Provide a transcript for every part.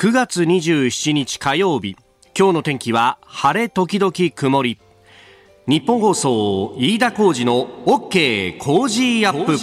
9月27日火曜日。今日の天気は晴れ時々曇り。ニッポン放送飯田浩司の OK Cozy up。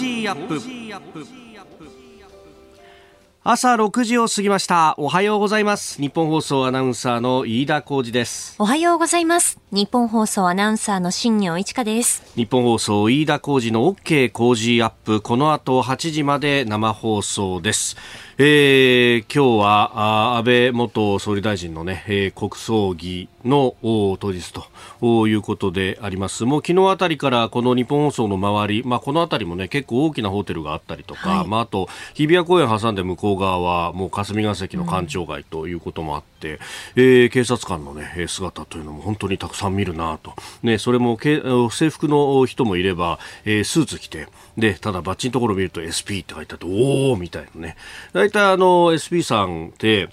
朝6時を過ぎました。おはようございます。ニッポン放送アナウンサーの飯田浩司です。おはようございます。ニッポン放送アナウンサーの新行市佳です。ニッポン放送飯田浩司の OK Cozy up。この後8時まで生放送ですえー、今日は安倍元総理大臣のね、えー、国葬儀の当日ということであります。もう昨日あたりからこの日本放送の周り、まあこのあたりもね、結構大きなホテルがあったりとか、はい、まああと日比谷公園挟んで向こう側はもう霞が関の官庁街ということもあって、うん、えー、警察官のね、姿というのも本当にたくさん見るなと。ね、それも制服の人もいれば、えー、スーツ着て、で、ただバッチのところを見ると SP って書いてあって、おーみたいなね。大体あの SP さんって、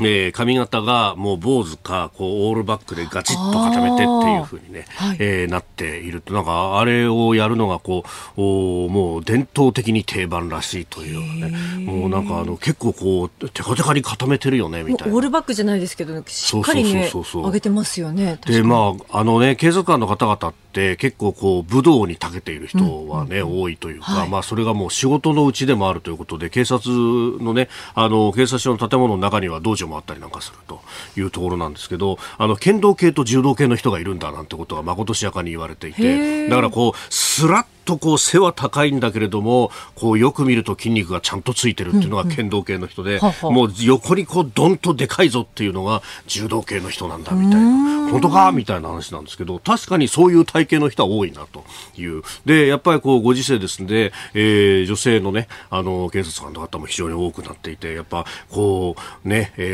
えー、髪型がもう坊主かこうオールバックでガチッと固めてっていうふうにね、はい、えー、なっていると。なんかあれをやるのがこうおもう伝統的に定番らしいというようなねもうなんかあの結構こうテカテカに固めてるよねみたいな。オールバックじゃないですけどしっかりね上げてますよねでまああのね警察官の方々って結構こう武道に長けている人はね、うんうん、多いというか、はい、まあそれがもう仕事のうちでもあるということで警察のねあの警察署の建物の中には道場もあったりなんかするというところなんですけどあの剣道系と柔道系の人がいるんだなんてことがまことしやかに言われていてだからこうスラッとこう背は高いんだけれどもこうよく見ると筋肉がちゃんとついてるっていうのが剣道系の人で、うんうん、もう横にこうどんとでかいぞっていうのが柔道系の人なんだみたいな。本当かみたいな話なんですけど確かにそういう体型の人は多いなという。でやっぱりこうご時世ですので、えー、女性のねあの警察官の方も非常に多くなっていてやっぱこうね、えー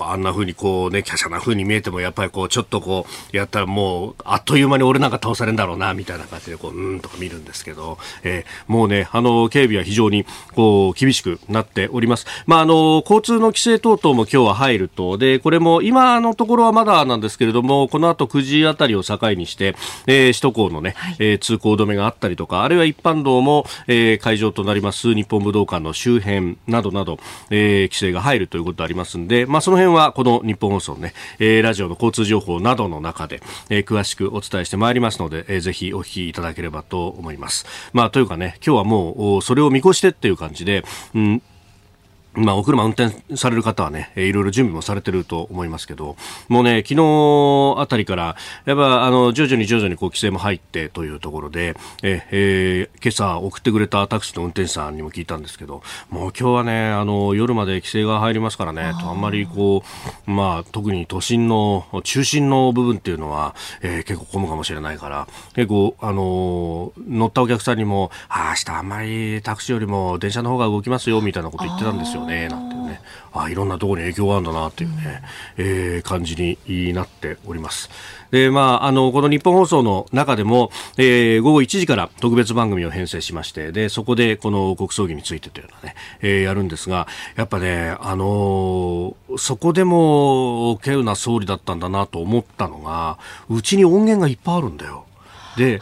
あんな風にこうね、華奢な風に見えても、やっぱりこう、ちょっとこう、やったらもう、あっという間に俺なんか倒されるんだろうな、みたいな感じで、こう、うんとか見るんですけど、えー、もうね、あの、警備は非常に、こう、厳しくなっております。まあ、あの、交通の規制等々も今日は入ると、で、これも今のところはまだなんですけれども、この後9時あたりを境にして、えー、首都高のね、はい、えー、通行止めがあったりとか、あるいは一般道も、えー、会場となります日本武道館の周辺などなど、えー、規制が入るということありますんで、まあ、そのの辺は、この日本放送ね、えー、ラジオの交通情報などの中で、えー、詳しくお伝えしてまいりますので、えー、ぜひお聞きいただければと思います。まあ、というかね、今日はもう、それを見越してっていう感じで、うんまあ、お車運転される方はね、いろいろ準備もされてると思いますけど、もうね、昨日あたりから、やっぱ、あの、徐々に徐々にこう、規制も入ってというところで、え、えー、今朝送ってくれたタクシーの運転手さんにも聞いたんですけど、もう今日はね、あの、夜まで規制が入りますからね、とあんまりこう、まあ、特に都心の中心の部分っていうのは、えー、結構混むかもしれないから、結構、あの、乗ったお客さんにも、あ、明日あんまりタクシーよりも電車の方が動きますよ、みたいなこと言ってたんですよ。ねなんていうねあいろんなところに影響があるんだなというね、えー、感じになっております。でまあ、あのこの日本放送の中でも、えー、午後1時から特別番組を編成しましてでそこでこの国葬儀についてというのはね、えー、やるんですがやっぱね、あのー、そこでも稀有な総理だったんだなと思ったのがうちに音源がいっぱいあるんだよ。で、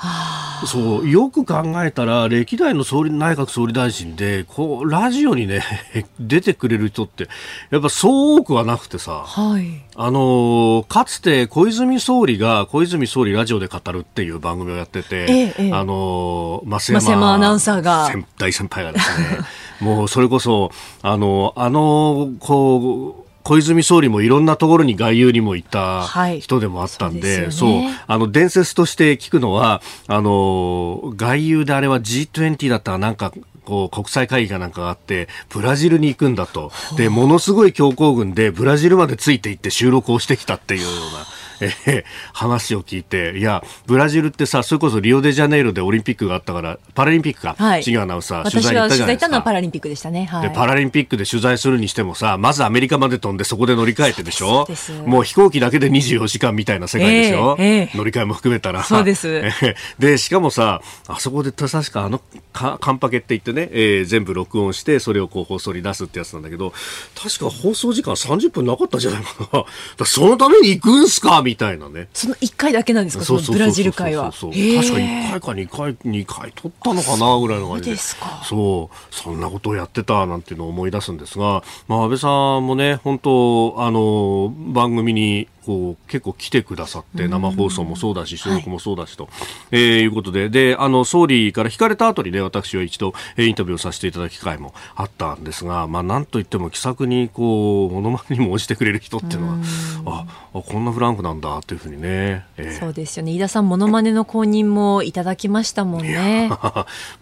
そうよく考えたら歴代の総理内閣総理大臣でこうラジオにね 出てくれる人ってやっぱそう多くはなくてさ、はい、あのかつて小泉総理が小泉総理ラジオで語るっていう番組をやってて、ええ、あの増山山アナウンサーが。大先輩がですねもうそれこそあのあのこう小泉総理もいろんなところに外遊にも行った人でもあったんで、はい、そう、ね、あの伝説として聞くのはあの外遊であれは G20 だったらなんかこう国際会議がなんかがあってブラジルに行くんだと。でものすごい強行軍でブラジルまでついていって収録をしてきたっていうような。えー、話を聞いて、いや、ブラジルってさ、それこそリオデジャネイロでオリンピックがあったから、パラリンピックか、はい、アナウンサー、取材行ったじゃないですか。のはパラリンピックでしたね、はい、で。パラリンピックで取材するにしてもさ、まずアメリカまで飛んでそこで乗り換えてでしょもう飛行機だけで24時間みたいな世界でしょ、えーえー、乗り換えも含めたら。そうです。で、しかもさ、あそこで確かあの、かカンパケって言ってね、えー、全部録音して、それをこう放送に出すってやつなんだけど、確か放送時間30分なかったじゃないかな。そのために行くんすか？みたいなね。その1回だけなんですか、そのブラジル会は。確か1回か2回、2回取ったのかなぐらいの感じで。ですか。そう、そんなことをやってたなんていうのを思い出すんですが、まあ、安倍さんもね、本当、あの、番組にこう結構来てくださって生放送もそうだし収録もそうだしと、はい、えー、いうことで。であの総理から引かれた後にね私は一度インタビューをさせていただく機会もあったんですが、まあ、なんといっても気さくにこうものまねにも応じてくれる人っていうのはああこんなフランクなんだというふうにね、えー、そうですよね。飯田さんものまねの公認もいただきましたもんね。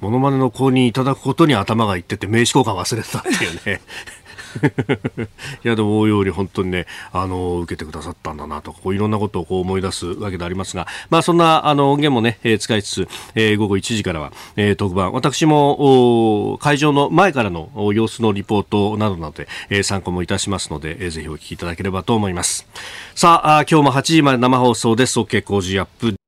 もの まねの公認いただくことに頭がいってて名刺交換忘れてたっていうねいやでも大ように本当にねあの受けてくださったんだなとこういろんなことをこう思い出すわけでありますがまあそんなあの音源もね、えー、使いつつ、えー、午後1時からは、えー、特番私も会場の前からの様子のリポートなどなどで、えー、参考もいたしますので、えー、ぜひお聞きいただければと思います。さああ今日も8時まで生放送です。OK 工事アップ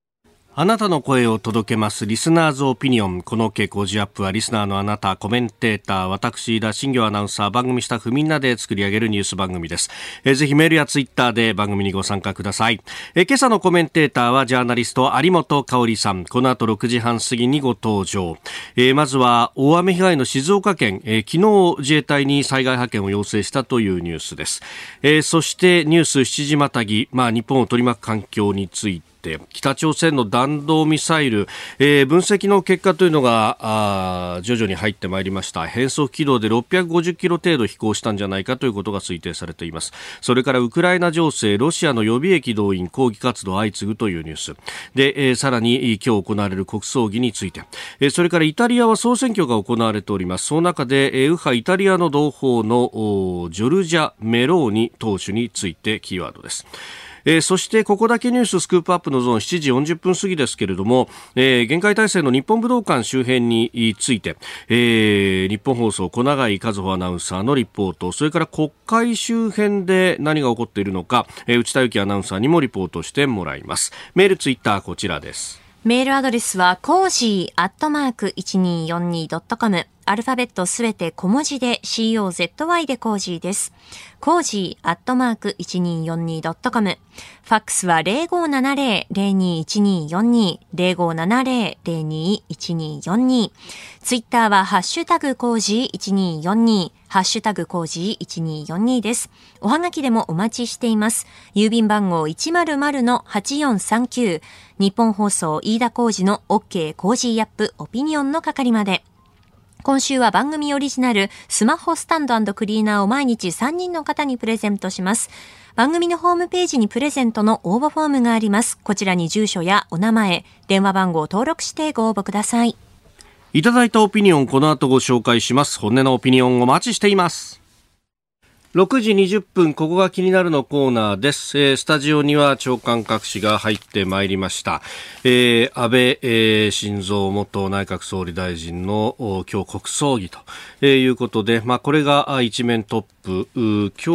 あなたの声を届けますリスナーズオピニオン。この傾向ジアップはリスナーのあなた、コメンテーター、私、田新業アナウンサー、番組スタッフみんなで作り上げるニュース番組です。えー、ぜひメールやツイッターで番組にご参加ください。えー、今朝のコメンテーターはジャーナリスト有本香里さん。この後6時半過ぎにご登場。えー、まずは大雨被害の静岡県、え昨日自衛隊に災害派遣を要請したというニュースです。えそしてニュース7時またぎ、まあ日本を取り巻く環境についてて北朝鮮の弾道ミサイル、えー、分析の結果というのが徐々に入ってまいりました。変則軌道で650キロ程度飛行したんじゃないかということが推定されています。それからウクライナ情勢ロシアの予備役動員抗議活動相次ぐというニュース。で、えー、さらに今日行われる国葬儀について、えー、それからイタリアは総選挙が行われております。その中で、えー、右派イタリアの同胞のジョルジャ・メローニ党首についてキーワードです。えー、そしてここだけニューススクープアップのゾーン7時40分過ぎですけれども、えー、限界体制の日本武道館周辺について、えー、日本放送小永井和穂アナウンサーのリポートそれから国会周辺で何が起こっているのか、えー、内田幸アナウンサーにもリポートしてもらいます。メールツイッターこちらです。メールアドレスは、 cozy アットマーク 1242.com。アルファベットすべて小文字で COZY で cozy です。 cozy アットマーク 1242.com。ファックスは0570-021242、0570-021242。ツイッターはハッシュタグ cozy1242、ハッシュタグ cozy1242です。おはがきでもお待ちしています。郵便番号100-8439、日本放送飯田コージの OK コージーアップオピニオンの係まで。今週は番組オリジナルスマホスタンドクリーナーを毎日3人の方にプレゼントします。番組のホームページにプレゼントの応募フォームがあります。こちらに住所やお名前、電話番号を登録してご応募ください。いただいたオピニオン、この後ご紹介します。本音のオピニオンお待ちしています。6時20分、ここが気になるのコーナーです。えー、スタジオには長官各紙が入ってまいりました。えー、安倍、えー、晋三元内閣総理大臣の今日国葬儀と、えー、いうことで、まあ、これが一面トップ。今日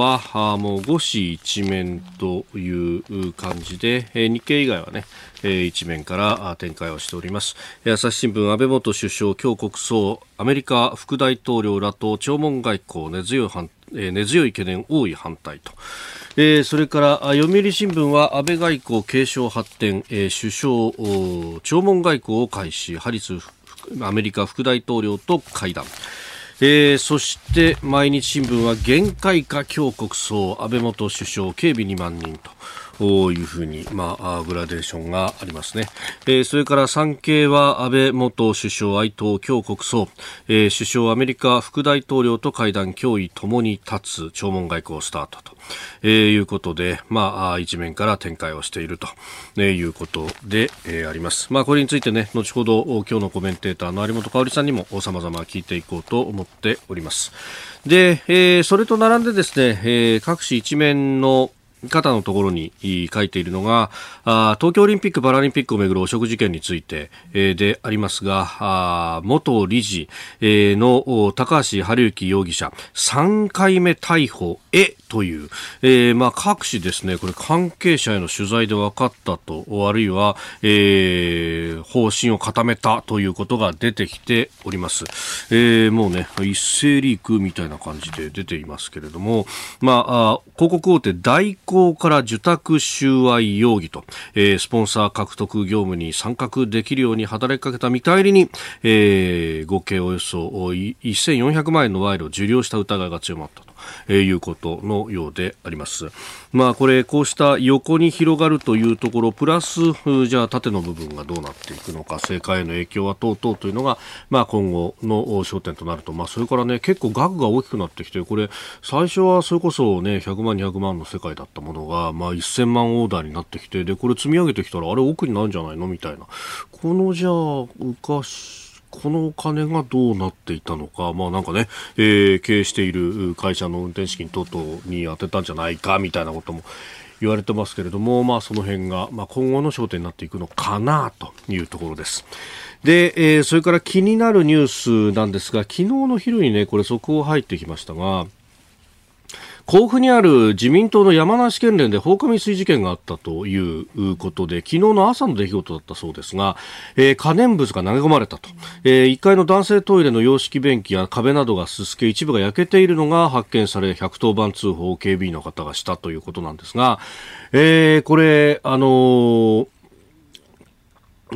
はもう5紙一面という感じで、えー、日経以外はね、一面から展開をしております。朝日新聞安倍元首相今日国葬アメリカ副大統領らと弔問外交根強い反、根強い懸念多い反対と、えー、それから読売新聞は安倍外交継承発展、えー、首相弔問外交を開始ハリスアメリカ副大統領と会談。えー、そして毎日新聞は限界か今日国葬安倍元首相警備2万人と。いうふうに、まあ、グラデーションがありますね。えー、それから産経は安倍元首相哀悼今日国葬、えー、首相アメリカ副大統領と会談脅威ともに立つ弔問外交スタートと、えー、いうことで、まあ、一面から展開をしていると、えいうことで、えー、あります。まあ、これについてね、後ほど今日のコメンテーターの有本香里さんにも様々聞いていこうと思っております。で、えー、それと並んでですね、えー、各紙一面の方のところに書いているのが東京オリンピック・パラリンピックをめぐる汚職事件について、でありますが元理事、の高橋治之容疑者3回目逮捕へという、えーまあ、各紙ですねこれ関係者への取材で分かったとあるいは、えー、方針を固めたということが出てきております、えー、もうね一斉リークみたいな感じで出ていますけれども、ま、あ広告大手大広行から受託収賄容疑と、えー、スポンサー獲得業務に参画できるように働きかけた見返りに、えー、合計およそ1400万円の賄賂を受領した疑いが強まったと。いうことのようであります。まあこれこうした横に広がるというところプラスじゃあ縦の部分がどうなっていくのか政界への影響は等々というのがまあ今後の焦点となると。まあそれからね結構額が大きくなってきてこれ最初はそれこそね100万200万の世界だったものがまあ1000万オーダーになってきてでこれ積み上げてきたらあれ奥になるんじゃないの？みたいな。このじゃあ浮かしこのお金がどうなっていたのか、まあなんかね、えー、経営している会社の運転資金等々に充てたんじゃないかみたいなことも言われてますけれども、まあその辺が、まあ今後の焦点になっていくのかなというところです。で、えー、それから気になるニュースなんですが、昨日の昼にね、これ速報入ってきましたが、甲府にある自民党の山梨県連で放火未遂事件があったということで昨日の朝の出来事だったそうですが、えー、可燃物が投げ込まれたと、えー、1階の男性トイレの洋式便器や壁などがすすけ一部が焼けているのが発見され110番通報を警備員の方がしたということなんですが、えー、これあのー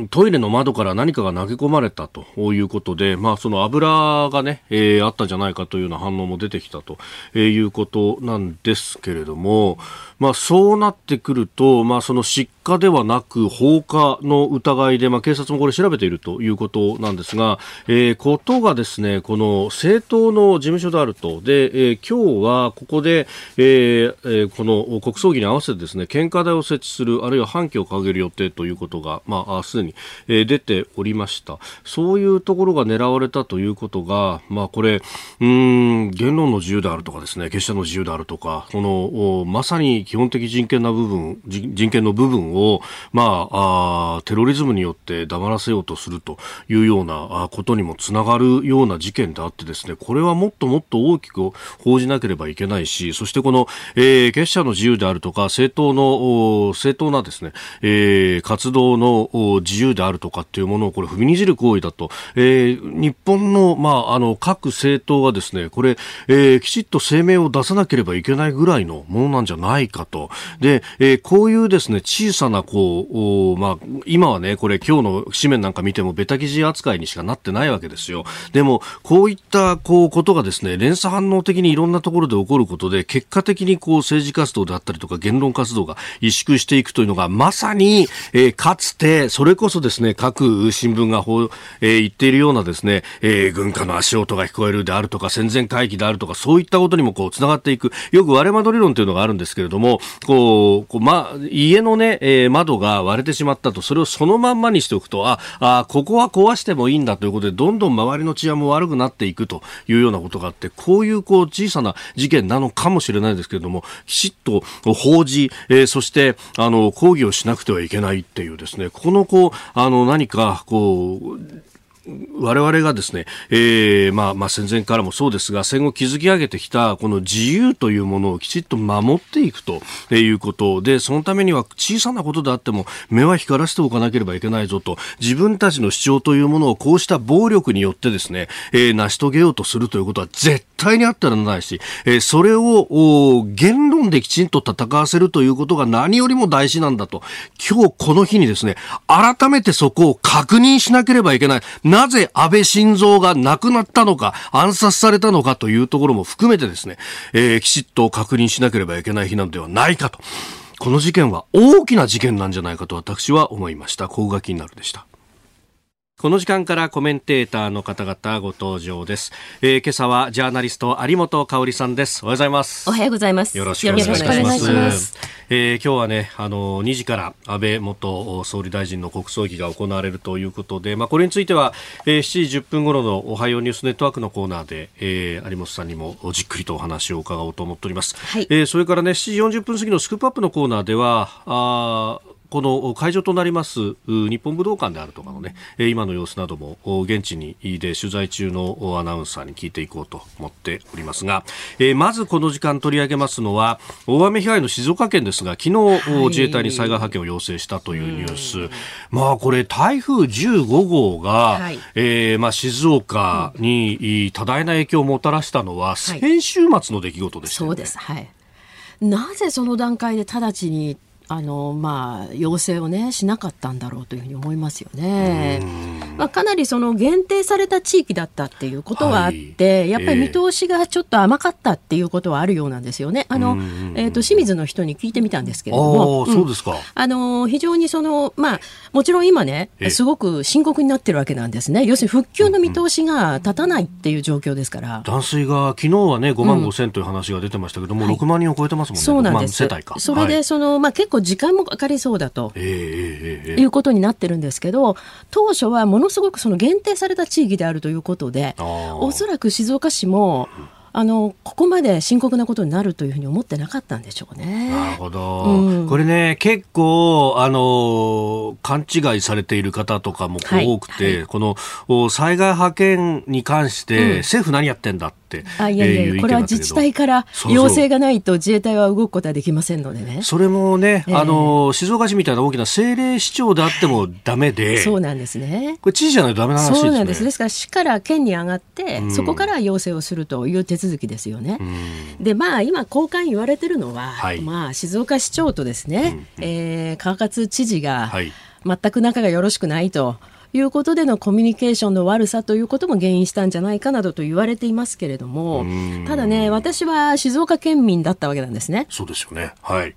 トイレの窓から何かが投げ込まれたということで、まあ、その油がね、えー、あったんじゃないかというような反応も出てきたということなんですけれども、まあ、そうなってくると、まあ、その失火ではなく放火の疑いで、まあ、警察もこれ調べているということなんですが、えー、ことがですね、この政党の事務所であると。で、えー、今日はここで、えー、この国葬儀に合わせてですね、献花台を設置する、あるいは半旗を掲げる予定ということが、まあ、すでに、えー、出ておりました。そういうところが狙われたということが、まあ、これ、うん、言論の自由であるとかですね、結社の自由であるとか、この、まさに基本的人権な部分、人権の部分を、まあ、あテロリズムによって黙らせようとするというようなことにもつながるような事件であってですね、これはもっともっと大きく報じなければいけないし、そしてこの、えー、結社の自由であるとか、政党の、正当なですね、えー、活動の自由であるとかっていうものをこれ踏みにじる行為だと、えー、日本の、まあ、あの、各政党がですね、これ、えー、きちっと声明を出さなければいけないぐらいのものなんじゃないかかと。で、えー、こういうですね、小さな、こう、まあ、今はね、これ今日の紙面なんか見てもベタ記事扱いにしかなってないわけですよ。でも、こういった、こう、ことがですね、連鎖反応的にいろんなところで起こることで、結果的にこう、政治活動であったりとか、言論活動が萎縮していくというのが、まさに、えー、かつて、それこそですね、各新聞がほ、えー、言っているようなですね、えー、軍下の足音が聞こえるであるとか、戦前回帰であるとか、そういったことにもこう、つながっていく。よく割れ窓理論というのがあるんですけれども、も、こう、こうま、家のね、えー、窓が割れてしまったと、それをそのまんまにしておくと、あ、あ、ここは壊してもいいんだということで、どんどん周りの治安も悪くなっていくというようなことがあって、こういうこう小さな事件なのかもしれないですけれども、きちっと報じ、えー、そして、あの、抗議をしなくてはいけないっていうですね、このこう、あの、何か、こう、我々がですね、えー、まあ、まあ、戦前からもそうですが、戦後築き上げてきた、この自由というものをきちっと守っていくということで、そのためには小さなことであっても、目は光らせておかなければいけないぞと、自分たちの主張というものをこうした暴力によってですね、えー、成し遂げようとするということは絶対にあってはならないし、えー、それを言論できちんと戦わせるということが何よりも大事なんだと、今日この日にですね、改めてそこを確認しなければいけない。ななぜ安倍晋三が亡くなったのか、暗殺されたのかというところも含めてですね、えー、きちっと確認しなければいけない日なのではないかと。この事件は大きな事件なんじゃないかと私は思いました。ここが気になるでした。この時間からコメンテーターの方々ご登場です。えー、今朝はジャーナリスト有本香里さんです。おはようございます。おはようございます。よろしくお願いします。えー、今日はね、あの、2時から安倍元総理大臣の国葬儀が行われるということで、まあ、これについては、えー、7時10分頃のおはようニュースネットワークのコーナーで、えー、有本さんにもじっくりとお話を伺おうと思っております。はい、えー、それからね、7時40分過ぎのスクープアップのコーナーでは、あこの会場となります日本武道館であるとかのね、今の様子なども現地にで取材中のアナウンサーに聞いていこうと思っておりますが、まずこの時間取り上げますのは、大雨被害の静岡県ですが、昨日、自衛隊に災害派遣を要請したというニュース。まあこれ台風15号が、はい、えー、まあ静岡に多大な影響をもたらしたのは、先週末の出来事でした、ね、そうです。はい。なぜその段階で直ちにあのまあ要請をねしなかったんだろうというふうに思いますよね。まあ、かなりその限定された地域だったっていうことはあって、はい、やっぱり見通しがちょっと甘かったっていうことはあるようなんですよね。あのえっ、ー、と清水の人に聞いてみたんですけれども、そうですか。あの非常にそのまあもちろん今ねすごく深刻になってるわけなんですね。要するに復旧の見通しが立たないっていう状況ですから。断水が昨日はね5万5千という話が出てましたけども、うん、6万人を超えてますもんね。そうなんです。世帯か。それでその、はい、まあ結構時間もかかりそうだと、いうことになってるんですけど当初はものすごくその限定された地域であるということでおそらく静岡市も、あのここまで深刻なことになるというふうに思ってなかったんでしょうね。なるほど、うん、これね結構あの勘違いされている方とかも多くて、はいはい、この災害派遣に関して、うん、政府何やってんだって、あいやいや、えー、これは自治体から要請がないと自衛隊は動くことはできませんのでね。それもね、えー、あの静岡市みたいな大きな政令市長であってもダメで、そうなんですね。これ知事じゃないとダメな話ですね。そうなんです。ですから市から県に上がって、うん、そこから要請をするという手続きですよね。でまあ今交換言われてるのは、はい、まあ静岡市長とですね、うん、えー、川勝知事が全く仲がよろしくないと。いうことでのコミュニケーションの悪さということも原因したんじゃないかなどと言われていますけれども、ただね、私は静岡県民だったわけなんですね。そうですよね。はい。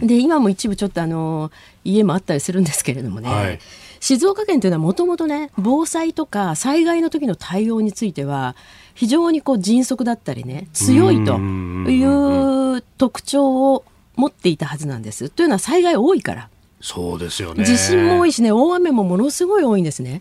うん、で、今も一部ちょっとあの、家もあったりするんですけれどもね、はい、静岡県というのはもともとね、防災とか災害の時の対応については、非常にこう迅速だったりね強いという特徴を持っていたはずなんです。というのは災害多いから。そうですよね。地震も多いしね、大雨もものすごい多いんですね。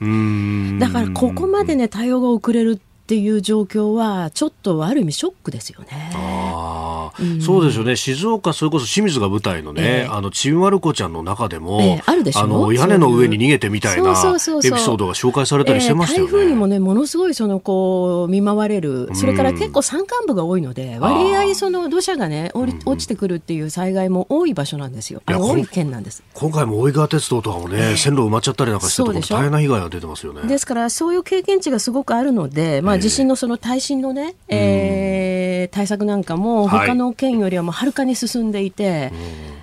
だからここまでね、対応が遅れるっていう状況はちょっとある意味ショックですよね。あうん、そうですよね。静岡それこそ清水が舞台のね、えー、あのちびまる子ちゃんの中でも、えー、あるでしょあの屋根の上に逃げてみたいなエピソードが紹介されたりしてましたよね。台風にもねものすごいそのこう見舞われる。それから結構山間部が多いので割合その土砂がね落ちてくるっていう災害も多い場所なんですよ。あの多い県なんです。今回も大井川鉄道とかもね、線路埋まっちゃったりなんかして大変な被害が出てますよね。ですからそういう経験値がすごくあるので、まあ地震のその対新のね、えー、対策なんかも他の県よりはもうはるかに進んでいて、はい、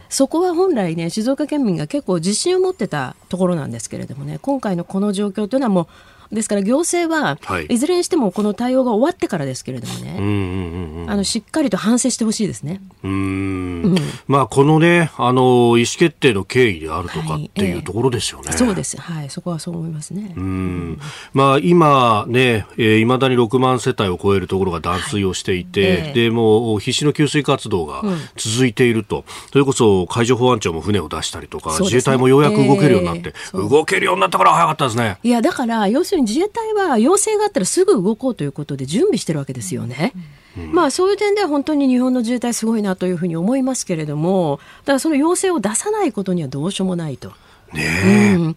そこは本来ね静岡県民が結構自信を持ってたところなんですけれどもね今回のこの状況というのはもうですから行政は、い、ずれにしてもこの対応が終わってからですけれどもね、あのしっかりと反省してほしいですね。うん、まあこのねあの意思決定の経緯であるとかっていうところですよね。はいえそうです。はい、そこはそう思いますね。うん、まあ今ね、えー、未だに6万世帯を超えるところが断水をしていて、はい。えでも必死の給水活動が続いていると、うん、それこそ海上保安庁も船を出したりとか、ね、自衛隊もようやく動けるようになって、えー、動けるようになったから早かったですね。いやだから要するに自衛隊は要請があったらすぐ動こうということで準備してるわけですよね。うん、まあそういう点では本当に日本の自衛隊すごいなというふうに思いますけれども、だからその要請を出さないことにはどうしようもないと。ねえ。うん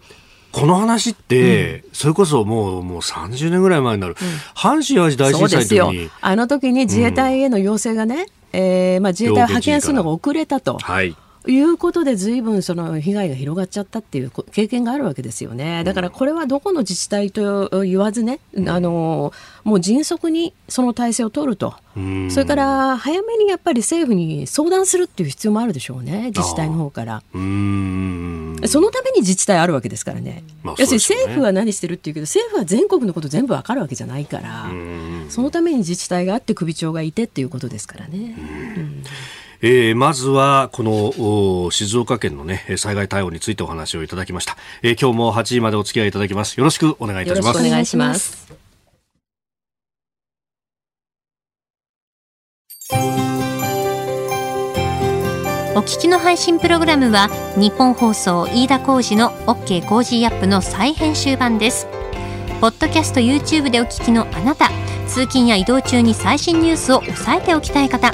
この話って、それこそもう、もう30年ぐらい前になる。うん、阪神・淡路大震災の時に。あの時に自衛隊への要請がね、うん、えー、まあ自衛隊を派遣するのが遅れたと。はい。いうことで随分その被害が広がっちゃったっていう経験があるわけですよね。だからこれはどこの自治体と言わずね、あのもう迅速にその体制を取ると、それから早めにやっぱり政府に相談するっていう必要もあるでしょうね、自治体の方から。そのために自治体あるわけですからね。まあ、要するに政府は何してるっていうけど、政府は全国のこと全部わかるわけじゃないから、そのために自治体があって首長がいてっていうことですからね。うんえー、まずはこの静岡県のね災害対応についてお話をいただきました、えー、今日も8時までお付き合いいただきます。よろしくお願いいたします。お願いします。お聞きの配信プログラムは日本放送飯田浩司の OK コージーアップの再編集版です。ポッドキャスト YouTube でお聞きのあなた通勤や移動中に最新ニュースを押さえておきたい方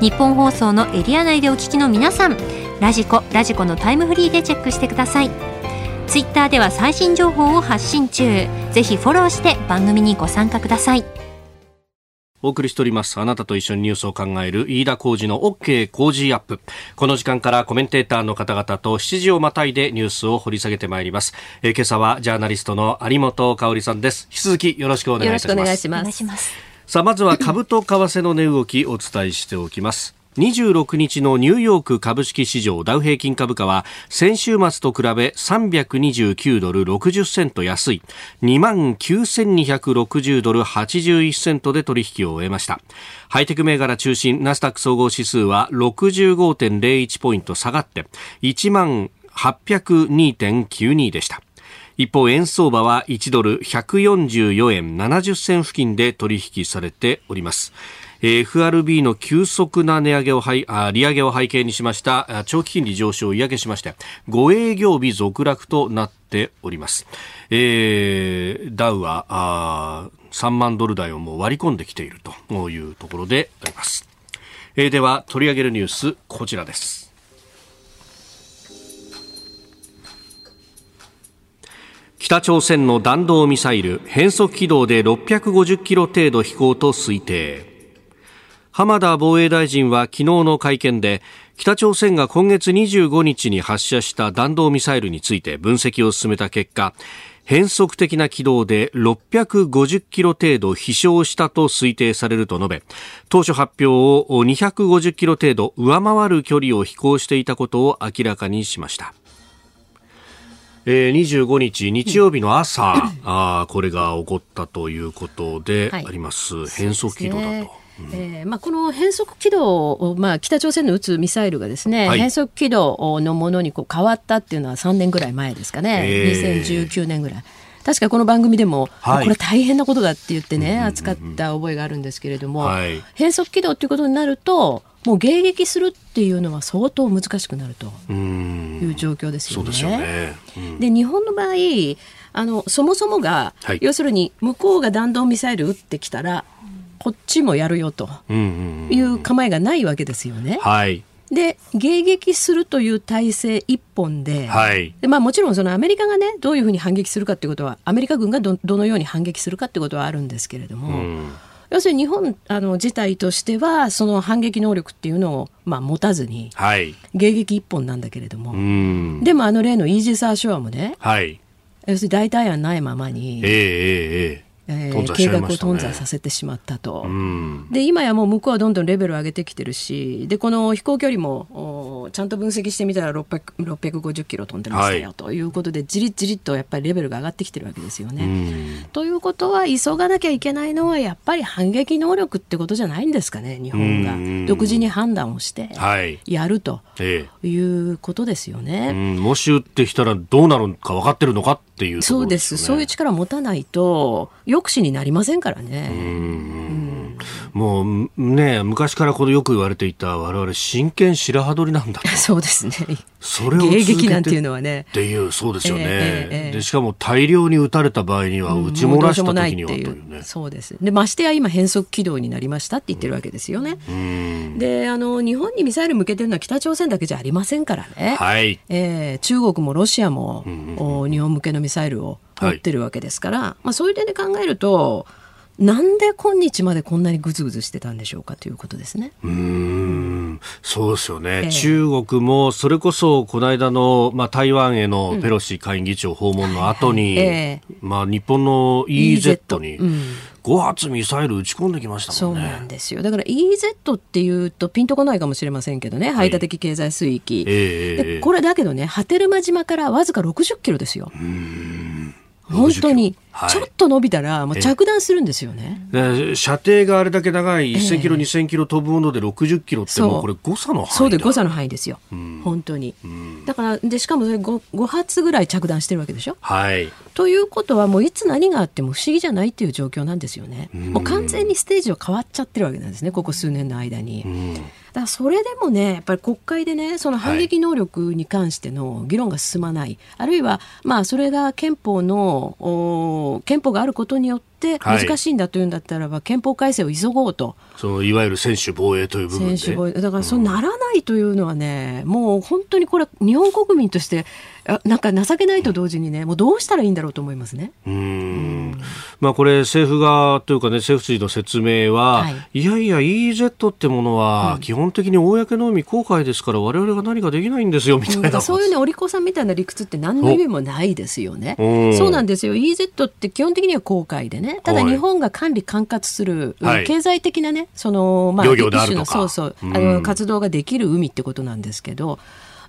日本放送のエリア内でお聞きの皆さんラジコラジコのタイムフリーでチェックしてくださいツイッターでは最新情報を発信中ぜひフォローして番組にご参加くださいお送りしております。あなたと一緒にニュースを考える飯田浩二の OK 工事アップ。この時間からコメンテーターの方々と7時をまたいでニュースを掘り下げてまいります。えー、今朝はジャーナリストの有本香里さんです。引き続きよろしくお願いいたします。よろしくお願いします。さあ、まずは株と為替の値動きお伝えしておきます。26日のニューヨーク株式市場ダウ平均株価は先週末と比べ329ドル60セント安い。2万9260ドル81セントで取引を終えました。ハイテク銘柄中心ナスダック総合指数は65.01ポイント下がって1万802.92でした。一方円相場は1ドル144円70銭付近で取引されております。FRB の急速な値上げをあ利上げを背景にしました長期金利上昇を嫌気しまして5営業日続落となっております、えー、ダウはあ3万ドル台をもう割り込んできているというところであります、えー、では取り上げるニュースこちらです。北朝鮮の弾道ミサイル変則軌道で650キロ程度飛行と推定。浜田防衛大臣は昨日の会見で北朝鮮が今月25日に発射した弾道ミサイルについて分析を進めた結果変則的な軌道で650キロ程度飛翔したと推定されると述べ当初発表を250キロ程度上回る距離を飛行していたことを明らかにしました。えー、25日日曜日の朝、うん、あこれが起こったということであります、はい、変則軌道だと。えーまあ、この変則軌道を、まあ、北朝鮮の撃つミサイルがですね、はい、変則軌道のものにこう変わったっていうのは3年ぐらい前ですかね、えー、2019年ぐらい。確かこの番組でも、はい、これ大変なことだって言ってね、扱った覚えがあるんですけれども、はい、変則軌道っていうことになると、もう迎撃するっていうのは相当難しくなるという状況ですよね。で、ね。うん、日本の場合あのそもそもが、はい、要するに向こうが弾道ミサイル撃ってきたらこっちもやるよという構えがないわけですよね。はい、で迎撃するという体制一本ではい、でまあ、もちろんそのアメリカがねどういうふうに反撃するかということはアメリカ軍がどどのように反撃するかということはあるんですけれども。うん要するに日本あの自体としてはその反撃能力っていうのを、まあ、持たずに、はい、迎撃一本なんだけれどもでもあの例のイージス・アショアもね、はい、要するに代替案ないままに、えーえー、えー、計画を頓挫させてしまったと、うん、で今やもう向こうはどんどんレベルを上げてきてるしでこの飛行距離もちゃんと分析してみたら650キロ飛んでましたよ、はい、ということでじりじりとやっぱりレベルが上がってきてるわけですよね。うん、ということは急がなきゃいけないのはやっぱり反撃能力ってことじゃないんですかね日本が。独自に判断をしてやるということですよね。もし撃ってきたらどうなるか分かってるのかっていう、ね、そうです。そういう力を持たないと抑止になりませんからね。うんもうね昔からこのよく言われていた我々真剣白羽取りなんだと。そうですね。それを迎撃なんていうのはね。っていうそうですよね、えーえー、でしかも大量に撃たれた場合には撃ち漏らした時にはというね、そうです。でましてや今変則軌道になりましたって言ってるわけですよね、うん、であの日本にミサイル向けてるのは北朝鮮だけじゃありませんからね、はい。えー、中国もロシアも、うんうん、日本向けのミサイルを持ってるわけですから、はい、まあ、そういう点で考えるとなんで今日までこんなにぐずぐずしてたんでしょうかということですね。うん。そうですよね、えー、中国もそれこそこの間の、まあ、台湾へのペロシ下院議長訪問の後に、うんえ。ー、まあ、日本の EZ に、5発ミサイル撃ち込んできました、ね、そうなんですよ。だから EZ っていうとピンとこないかもしれませんけどね、排他的経済水域、えー、これだけどね波照間島からわずか60キロですよ。うん本当に、ちょっと伸びたら、もう着弾するんですよね、射程があれだけ長い、1000キロ、2000キロ飛ぶもので60キロって、もうこれ、誤差の範囲そうで、誤差の範囲ですよ、本当に。だからで、しかもそれ 5, 5発ぐらい着弾してるわけでしょ？はい、ということは、もういつ何があっても不思議じゃないっていう状況なんですよね。もう完全にステージは変わっちゃってるわけなんですね、ここ数年の間に。だからそれでもねやっぱり国会でねその反撃能力に関しての議論が進まない、はい、あるいはまあそれが憲法の憲法があることによって難しいんだというんだったらば、はい、憲法改正を急ごうと。そのいわゆる専守防衛という部分で。だからそうならないというのはね、うん、もう本当にこれ日本国民としてなんか情けないと同時にね、もうどうしたらいいんだろうと思いますね。うん。まあこれ政府側というかね政府筋の説明は、はい、いやいや EZ ってものは基本的に公の海公海ですから我々が何かできないんですよみたいな。そういうねお利口さんみたいな理屈って何の意味もないですよね。そうなんですよ。EZ って基本的には公海でね、ただ日本が管理管轄する、はい、経済的なねそのまあ一種のそうそうあの活動ができる海ってことなんですけど。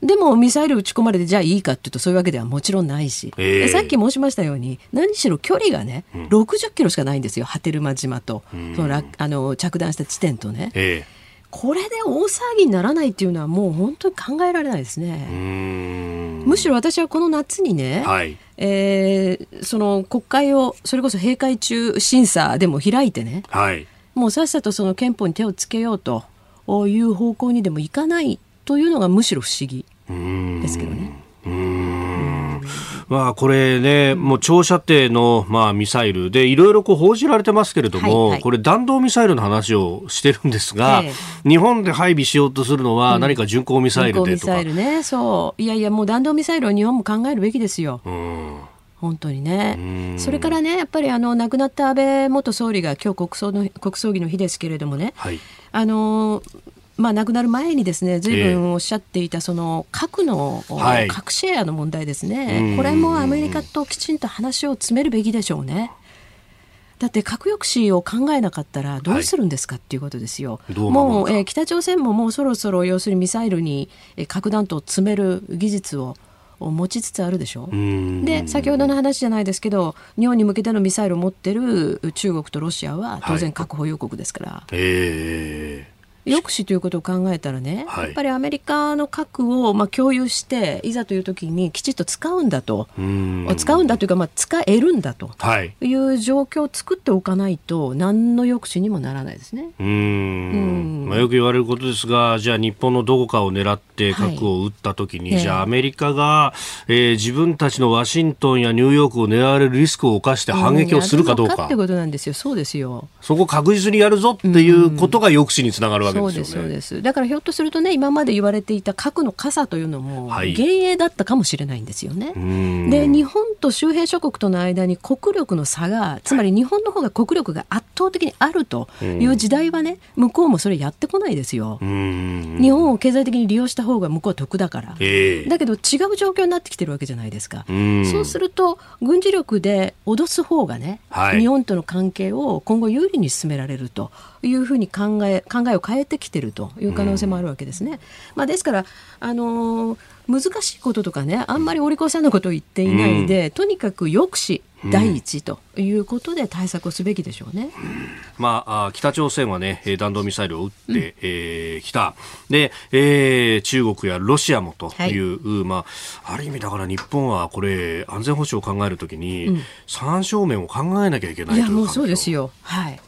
でもミサイル撃ち込まれてじゃあいいかっていうとそういうわけではもちろんないし、えー、さっき申しましたように何しろ距離がね、うん、60キロしかないんですよ波照間島と、うん、そのあの着弾した地点とね。えーこれで大騒ぎにならないっていうのはもう本当に考えられないですね。むしろ私はこの夏にね、はい、えー、その国会をそれこそ閉会中審査でも開いてね、はい、もうさっさとその憲法に手をつけようという方向にでもいかないというのがむしろ不思議ですけどね。まあ、これね、もう長射程の、まあ、ミサイルでいろいろこう報じられてますけれども、はいはい、これ弾道ミサイルの話をしてるんですが、ええ、日本で配備しようとするのは何か巡航ミサイルでとか、うん、ミサイルね、そう。いやいや、もう弾道ミサイルは日本も考えるべきですよ。うん。本当にね、それからね、やっぱりあの亡くなった安倍元総理が今日国葬の国葬儀の日ですけれどもね、はい、あのまあ、亡くなる前にですね、ずいぶんおっしゃっていた、その核の、はい、核シェアの問題ですね、これもアメリカときちんと話を詰めるべきでしょうね。だって核抑止を考えなかったらどうするんですかっていうことですよ。はい、もう、えー、北朝鮮ももうそろそろ要するにミサイルに、えー、核弾頭を詰める技術を持ちつつあるでしょ。で先ほどの話じゃないですけど日本に向けてのミサイルを持ってる中国とロシアは当然核保有国ですから。はい、え。ー抑止ということを考えたらね、はい、やっぱりアメリカの核をまあ共有していざという時にきちっと使うんだと。使うんだというか、まあ、使えるんだと。い。う状況を作っておかないと何の抑止にもならないですね。うん。まあ、よく言われることですがじゃあ日本のどこかを狙って核を撃った時に、はい、じゃあアメリカが、えー、自分たちのワシントンやニューヨークを狙われるリスクを冒して反撃をするかどうか。うん、ってことなんですよ。そうですよ。そこ確実にやるぞっていうことが抑止につながるわけそうですそうですだからひょっとするとね今まで言われていた核の傘というのも幻影だったかもしれないんですよね。はい、で日本と周辺諸国との間に国力の差がつまり日本の方が国力が圧倒的にあるという時代はね向こうもそれやってこないですよ。日本を経済的に利用した方が向こうは得だから、えー、だけど違う状況になってきてるわけじゃないですか。そうすると軍事力で脅す方がね、はい、日本との関係を今後有利に進められるというふうに考え考えを変えてきてるという可能性もあるわけですね。うん、まあ、ですからあのー、難しいこととかねあんまりお利口さんのことを言っていないで、うん、とにかく抑止第一ということで対策をすべきでしょうね、うん、まあ、北朝鮮は、ね、弾道ミサイルを撃ってき、うん。えー、た。で、えー、中国やロシアもという、はい、まあ、ある意味だから日本はこれ安全保障を考えるときに、うん、三正面を考えなきゃいけないいやもうそうですよ。はい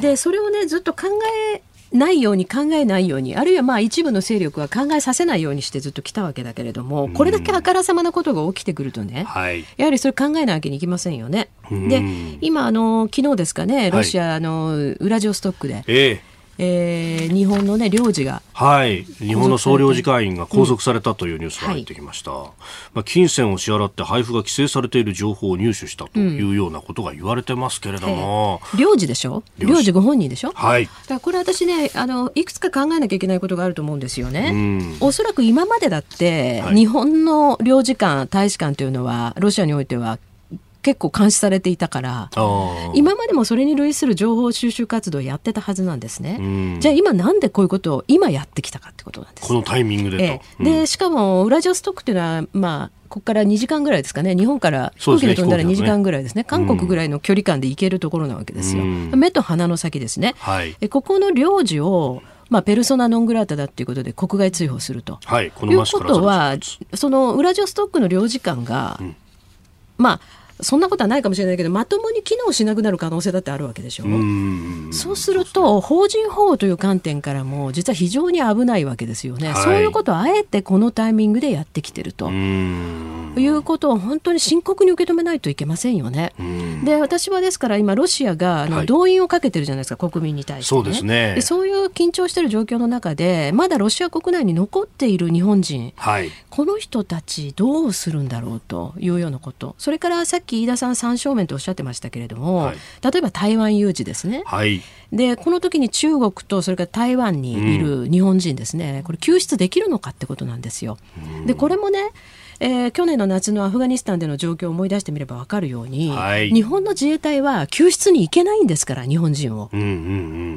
でそれをねずっと考えないように考えないようにあるいはまあ一部の勢力は考えさせないようにしてずっと来たわけだけれどもこれだけあからさまなことが起きてくるとね、はい、やはりそれ考えないわけにいきませんよね。で今あの昨日ですかねロシアのウラジオストックで、えええー、日本の、ね、領事が、はい、日本の総領事会員が拘束されたというニュースが入ってきました、うんはい、まあ、金銭を支払って配布が規制されている情報を入手したというようなことが言われてますけれども、うん、領事でしょ？領事ご本人でしょ、はい、だからこれ私ねあのいくつか考えなきゃいけないことがあると思うんですよね、うん、おそらく今までだって、はい、日本の領事館大使館というのはロシアにおいては結構監視されていたから今までもそれに類する情報収集活動をやってたはずなんですね。じゃあ今なんでこういうことを今やってきたかってことなんです。このタイミングでええ、でしかもウラジオストックっていうのはまあここから2時間ぐらいですかね。日本から飛行機で飛んだら2時間ぐらいですね、ね、韓国ぐらいの距離感で行けるところなわけですよ。目と鼻の先ですね。はい、えここの領事をまあ、ペルソナ・ノン・グラータだということで国外追放すると、はい、こいうことはそのウラジオストックの領事館が、うん、まあそんなことはないかもしれないけどまともに機能しなくなる可能性だってあるわけでしょ？うそうすると法人保護という観点からも実は非常に危ないわけですよね、はい、そういうことをあえてこのタイミングでやってきてると。いうことを本当に深刻に受け止めないといけませんよね。で私はですから今ロシアがあの動員をかけてるじゃないですか、はい、国民に対して、ね、そうですね。でそういう緊張している状況の中でまだロシア国内に残っている日本人、はい、この人たちどうするんだろうというようなこと。それからさっき飯田さん三正面とおっしゃってましたけれども、はい、例えば台湾有事ですね、はい、でこの時に中国とそれから台湾にいる日本人ですね、うん、これ救出できるのかってことなんですよ。でこれもねえー、去年の夏のアフガニスタンでの状況を思い出してみれば分かるように、はい、日本の自衛隊は救出に行けないんですから日本人を、うんうんう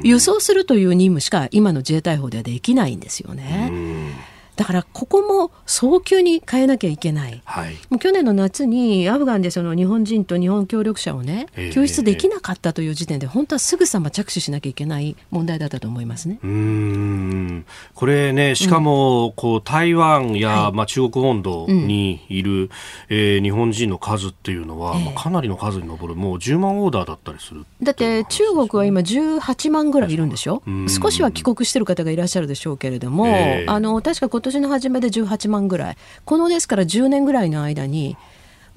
ん、輸送するという任務しか今の自衛隊法ではできないんですよね。うんだからここも早急に変えなきゃいけない、はい、もう去年の夏にアフガンでその日本人と日本協力者をね、救出できなかったという時点で、本当はすぐさま着手しなきゃいけない問題だったと思いますね。うん。これね、しかもこう台湾や、まあ、中国本土にいる、うん、えー、日本人の数っていうのは、えー、まあ、かなりの数に上る、もう10万オーダーだったりするだって中国は今、18万ぐらいいるんでしょ、少しは帰国してる方がいらっしゃるでしょうけれども、えー、あの確か今年の初めで18万ぐらい。このですから10年ぐらいの間に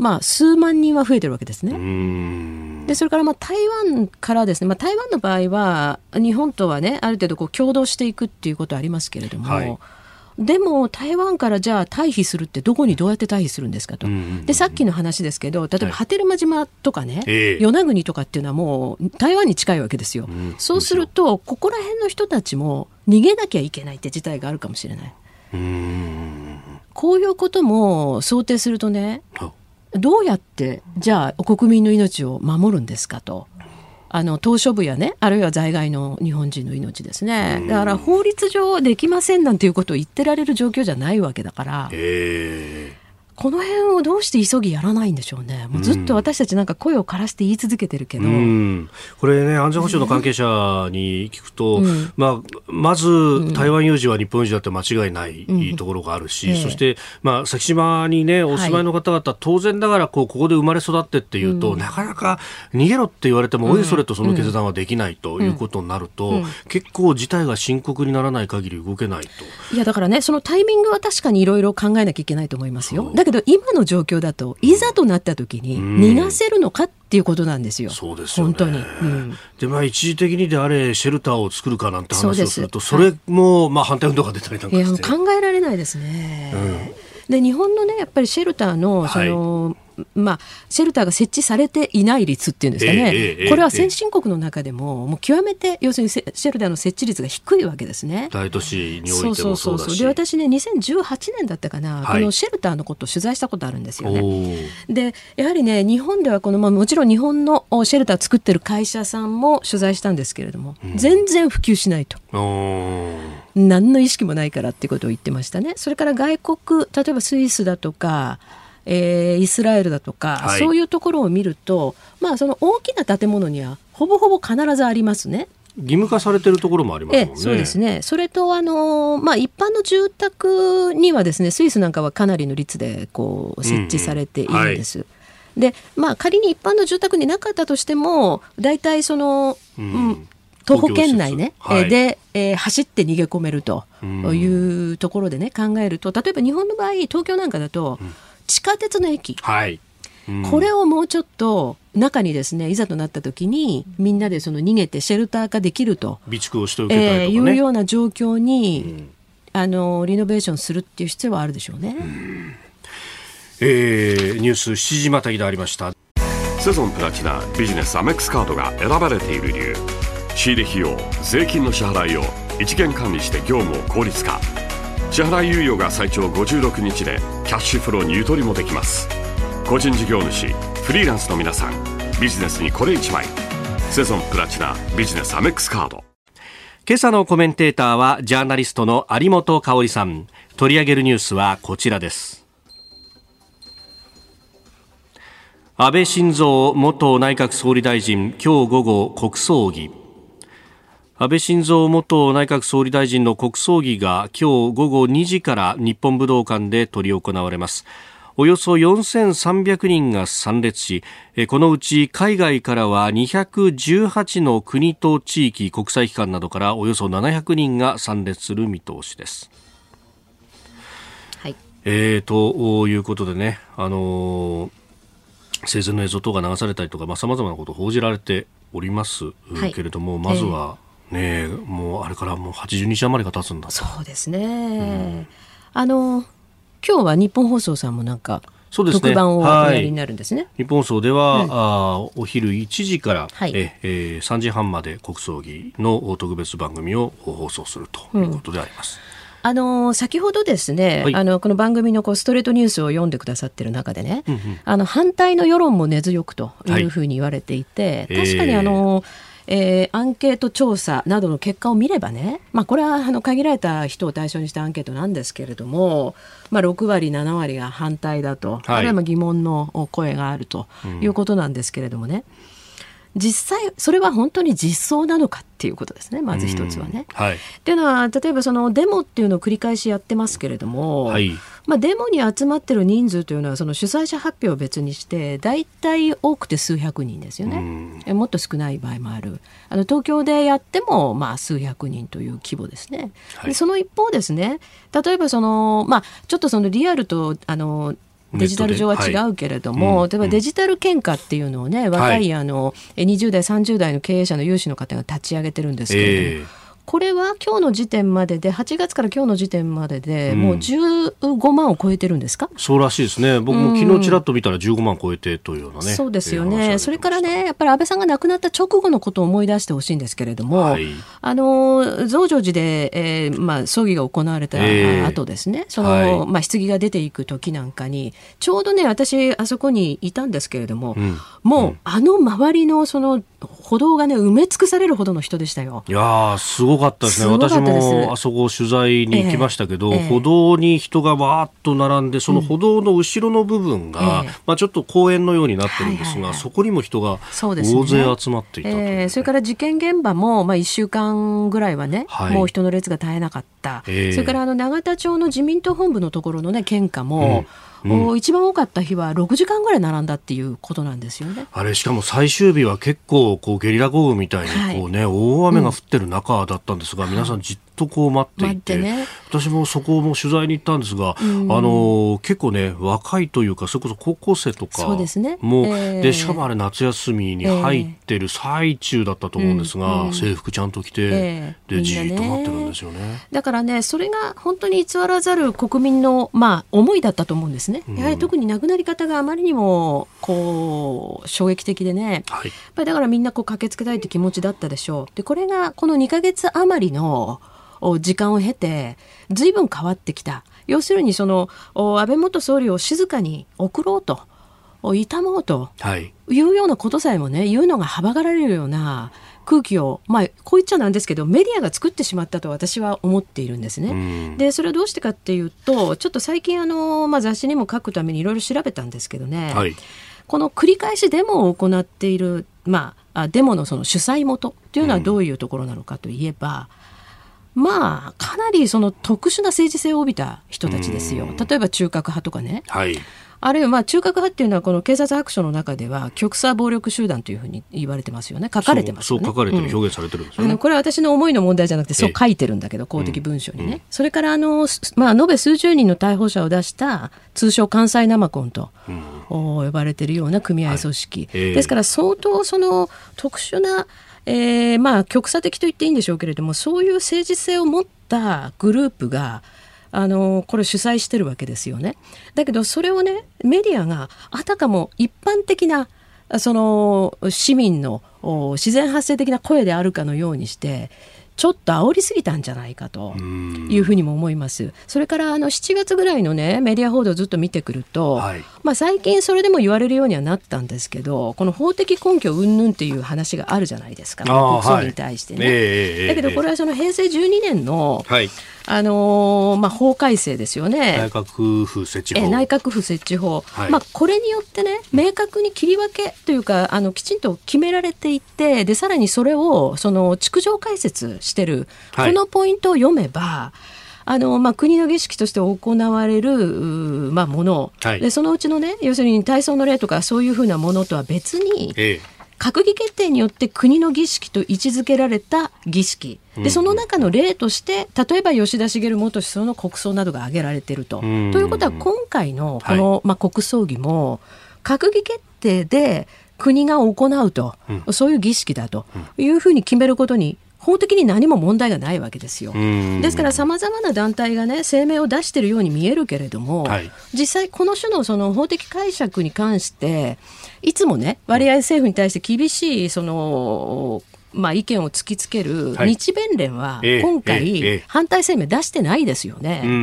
まあ、数万人は増えてるわけですね。でそれからまあ台湾からですね、まあ、台湾の場合は日本とはねある程度こう共同していくっていうことはありますけれども、はい、でも台湾からじゃあ退避するってどこにどうやって退避するんですかと、でさっきの話ですけど例えば波照間島とかね、はい、与那国とかっていうのはもう台湾に近いわけですよ。そうするとここら辺の人たちも逃げなきゃいけないって事態があるかもしれない。こういうことも想定するとねどうやってじゃあ国民の命を守るん。ですかと。あの島しょ部やねあるいは在外の日本人の命ですねだから法律上できません。なん。ていうことを言ってられる状況じゃないわけだから、えー、この辺をどうして急ぎやらないんでしょうね、もうずっと私たちなんか声を枯らして言い続けてるけど、うん、これね、安全保障の関係者に聞くと、うん、まあ、まず台湾有事は日本有事だって間違いないところがあるし、うんそして、まあ、先島に、ね、お住まいの方々、はい、当然ながらこうここで生まれ育ってっていうと、なかなか逃げろって言われても、おいそれとその決断はできないということになると、結構事態が深刻にならない限り動けないと。いやだからね、そのタイミングは確かにいろいろ考えなきゃいけないと思いますよ。だけど今の状況だといざとなった時に逃がせるのかっていうことなんですよ。そうですよ、ね、本当に。うん、でまあ一時的にであれシェルターを作るかなんて話をするとそれも、まあ反対運動が出たりなんかして。考えられないですね。うん、で日本のねやっぱりシェルターのその、はいまあ、シェルターが設置されていない率っていうんですかね、えーえー、これは先進国の中でももう極めて要するにシェルターの設置率が低いわけですね。大都市においてもそうだし。で私ね2018年だったかな、はい、このシェルターのことを取材したことあるんですよね。でやはりね日本ではこの、まあ、もちろん日本のシェルター作ってる会社さんも取材したんですけれども、うん、全然普及しないと。何の意識もないからっていうことを言ってましたね。それから外国例えばスイスだとかえー、イスラエルだとか、はい、そういうところを見ると、まあ、その大きな建物にはほぼほぼ必ずありますね。義務化されてるところもありますもんね。そうですね。それとあのまあ一般の住宅にはですね、スイスなんかはかなりの率でこう設置されているんです。うんうん、で、まあ仮に一般の住宅になかったとしても、大体その、うん、うん徒歩圏内ね、はい、で、えー、走って逃げ込めるというところでね考えると例えば日本の場合東京なんかだと、うん。地下鉄の駅、はい。うん、これをもうちょっと中にですねいざとなった時にみんなでその逃げてシェルター化できると備蓄をしておけたりとか、ね、えー、いうような状況に、うん、あのリノベーションするっていう必要はあるでしょうね。うん、えー、ニュース7時またぎでありました。セゾンプラチナビジネスアメックスカードが選ばれている理由仕入れ費用税金の支払いを一元管理して業務を効率化。支払い猶予が最長56日でキャッシュフローにゆとりもできます。個人事業主フリーランスの皆さんビジネスにこれ1枚。セゾンプラチナビジネスアメックスカード。今朝のコメンテーターはジャーナリストの有本香里さん。取り上げるニュースはこちらです。安倍晋三元内閣総理大臣今日午後国葬儀。安倍晋三元内閣総理大臣の国葬儀が今日午後2時から日本武道館で執り行われます。およそ4300人が参列しこのうち海外からは218の国と地域国際機関などからおよそ700人が参列する見通しです。はい、えー、ということでね、あのー、生前の映像等が流されたりとかさまざ、まなこと報じられております、はい、けれどもまずは、ね、もうあれからもう80日余りが経つんだ。そうですね、うん、あの今日は日本放送さんもなんかそうですね、特番をおやりになるんですね。はい、日本放送では、うん、あお昼1時から、はい、ええー、3時半まで国葬儀の特別番組を放送するということであります。うん、あの先ほどですね、はい、あのこの番組のこうストレートニュースを読んでくださってる中でね、うんうん、あの反対の世論も根強くというふうに言われていて、はい、確かにあの、えーえー、アンケート調査などの結果を見ればね、まあ、これはあの限られた人を対象にしたアンケートなんですけれども、まあ、6割、7割が反対だと、はい、あるいは疑問の声があるということなんですけれどもね。うん実際それは本当に実相なのかっていうことですね。まず一つはね。はい、ってい。うのは例えばそのデモっていうのを繰り返しやってますけれども、はい、まあ、デモに集まってる人数というのはその主催者発表を別にして大体多くて数百人ですよね、もっと少ない場合もある。あの東京でやってもまあ数百人という規模ですね。はい、その一方ですね。例えばその、まあ、ちょっとそのリアルとあのデジタル上は違うけれども、はい、例えばデジタル喧嘩っていうのをね、若いあの20代30代の経営者の有志の方が立ち上げてるんですけれども。えーこれは今日の時点までで8月から今日の時点までで、もう15万を超えてるんですか？そうらしいですね。僕も昨日ちらっと見たら15万超えてというようなね、そうですよね、それからねやっぱり安倍さんが亡くなった直後のことを思い出してほしいんですけれども、はい、あの増上寺で、えーまあ、葬儀が行われた後ですね、えー、その、はい、まあ、棺が出ていく時なんかにちょうどね私あそこにいたんですけれども、うん、もう、うん、あの周りのその歩道がね埋め尽くされるほどの人でしたよ。いやすごかったですね。私もあそこ取材に行きましたけど、えーえ。ー、歩道に人がわーっと並んでその歩道の後ろの部分が、うん、まあ、ちょっと公園のようになってるんですが、はいはいはい、そこにも人が大勢集まっていたそ、ね、えー、それから事件現場も、まあ、1週間ぐらいはね、はい、もう人の列が絶えなかった、それからあの永田町の自民党本部のところの、ね、献花も、うんうん、一番多かった日は6時間ぐらい並んだっていうことなんですよね。あれしかも最終日は結構こうゲリラ豪雨みたいにこうね、はい、大雨が降ってる中だったんですが、うん、皆さんじっとこう待っていて、ね、私もそこも取材に行ったんですが、うん、あの結構ね若いというかそれこそ高校生とかもで、ね。えー、でしかもあれ夏休みに入ってる最中だったと思うんですが、えー、制服ちゃんと着て、えー、でじっと待ってるんですよね。だからねそれが本当に偽らざる国民のまあ思いだったと思うんですね。やはり特に亡くなり方があまりにもこう衝撃的でね、はい、やっぱりだからみんなこう駆けつけたいという気持ちだったでしょう。でこれがこの2か月余りの時間を経て随分変わってきた。要するにその安倍元総理を静かに送ろうと悼もうとい。うようなことさえもね言うのがはばかられるような空気を、まあ、こう言っちゃなんですけどメディアが作ってしまったと私は思っているんですね。でそれはどうしてかっていうとちょっと最近あの、まあ、雑誌にも書くためにいろいろ調べたんですけどね、はい、この繰り返しデモを行っている、まあ、デモのその主催元というのはどういうところなのかといえば、まあかなりその特殊な政治性を帯びた人たちですよ。例えば中核派とかね。はい。あるいはまあ中核派っていうのはこの警察白書の中では極左暴力集団というふうに言われてますよね。書かれてますよね。そう書かれてる、表現されてるんですよね、あのこれは私の思いの問題じゃなくてそう書いてるんだけど公的文書にね、それからあの、まあ、延べ数十人の逮捕者を出した通称関西生コンと、呼ばれているような組合組織、はい。えー、ですから相当その特殊なえー、まあ極左的と言っていいんでしょうけれどもそういう政治性を持ったグループがあのこれ主催してるわけですよね。だけどそれをねメディアがあたかも一般的なその市民の自然発生的な声であるかのようにしてちょっと煽りすぎたんじゃないかというふうにも思います。それからあの7月ぐらいのねメディア報道をずっと見てくると、はい、まあ最近それでも言われるようにはなったんですけど、この法的根拠云々っていう話があるじゃないですか。国葬に対してね。はいえー、だけどこれはその平成12年の、はいあのー、まあ、法改正ですよね。内閣府設置法。内閣府設置法、はい、まあ、これによってね明確に切り分けというかあのきちんと決められていてでさらにそれをその築城解説してる、はい、このポイントを読めばあのまあ、国の儀式として行われる、まあ、もの、はい、でそのうちのね要するに体操の例とかそういうふうなものとは別に、ええ閣議決定によって国の儀式と位置づけられた儀式。でその中の例として例えば吉田茂元首相の国葬などが挙げられていると。ということは今回のこの、はい、まあ、国葬儀も閣議決定で国が行うと、うん、そういう儀式だと。いうふうに決めることに法的に何も問題がないわけですよ。ですからさまざまな団体がね声明を出しているように見えるけれども、はい、実際この種のその法的解釈に関していつもね割合政府に対して厳しいそのまあ、意見を突きつける日弁連は今回、反対声明出してないですよね。うんう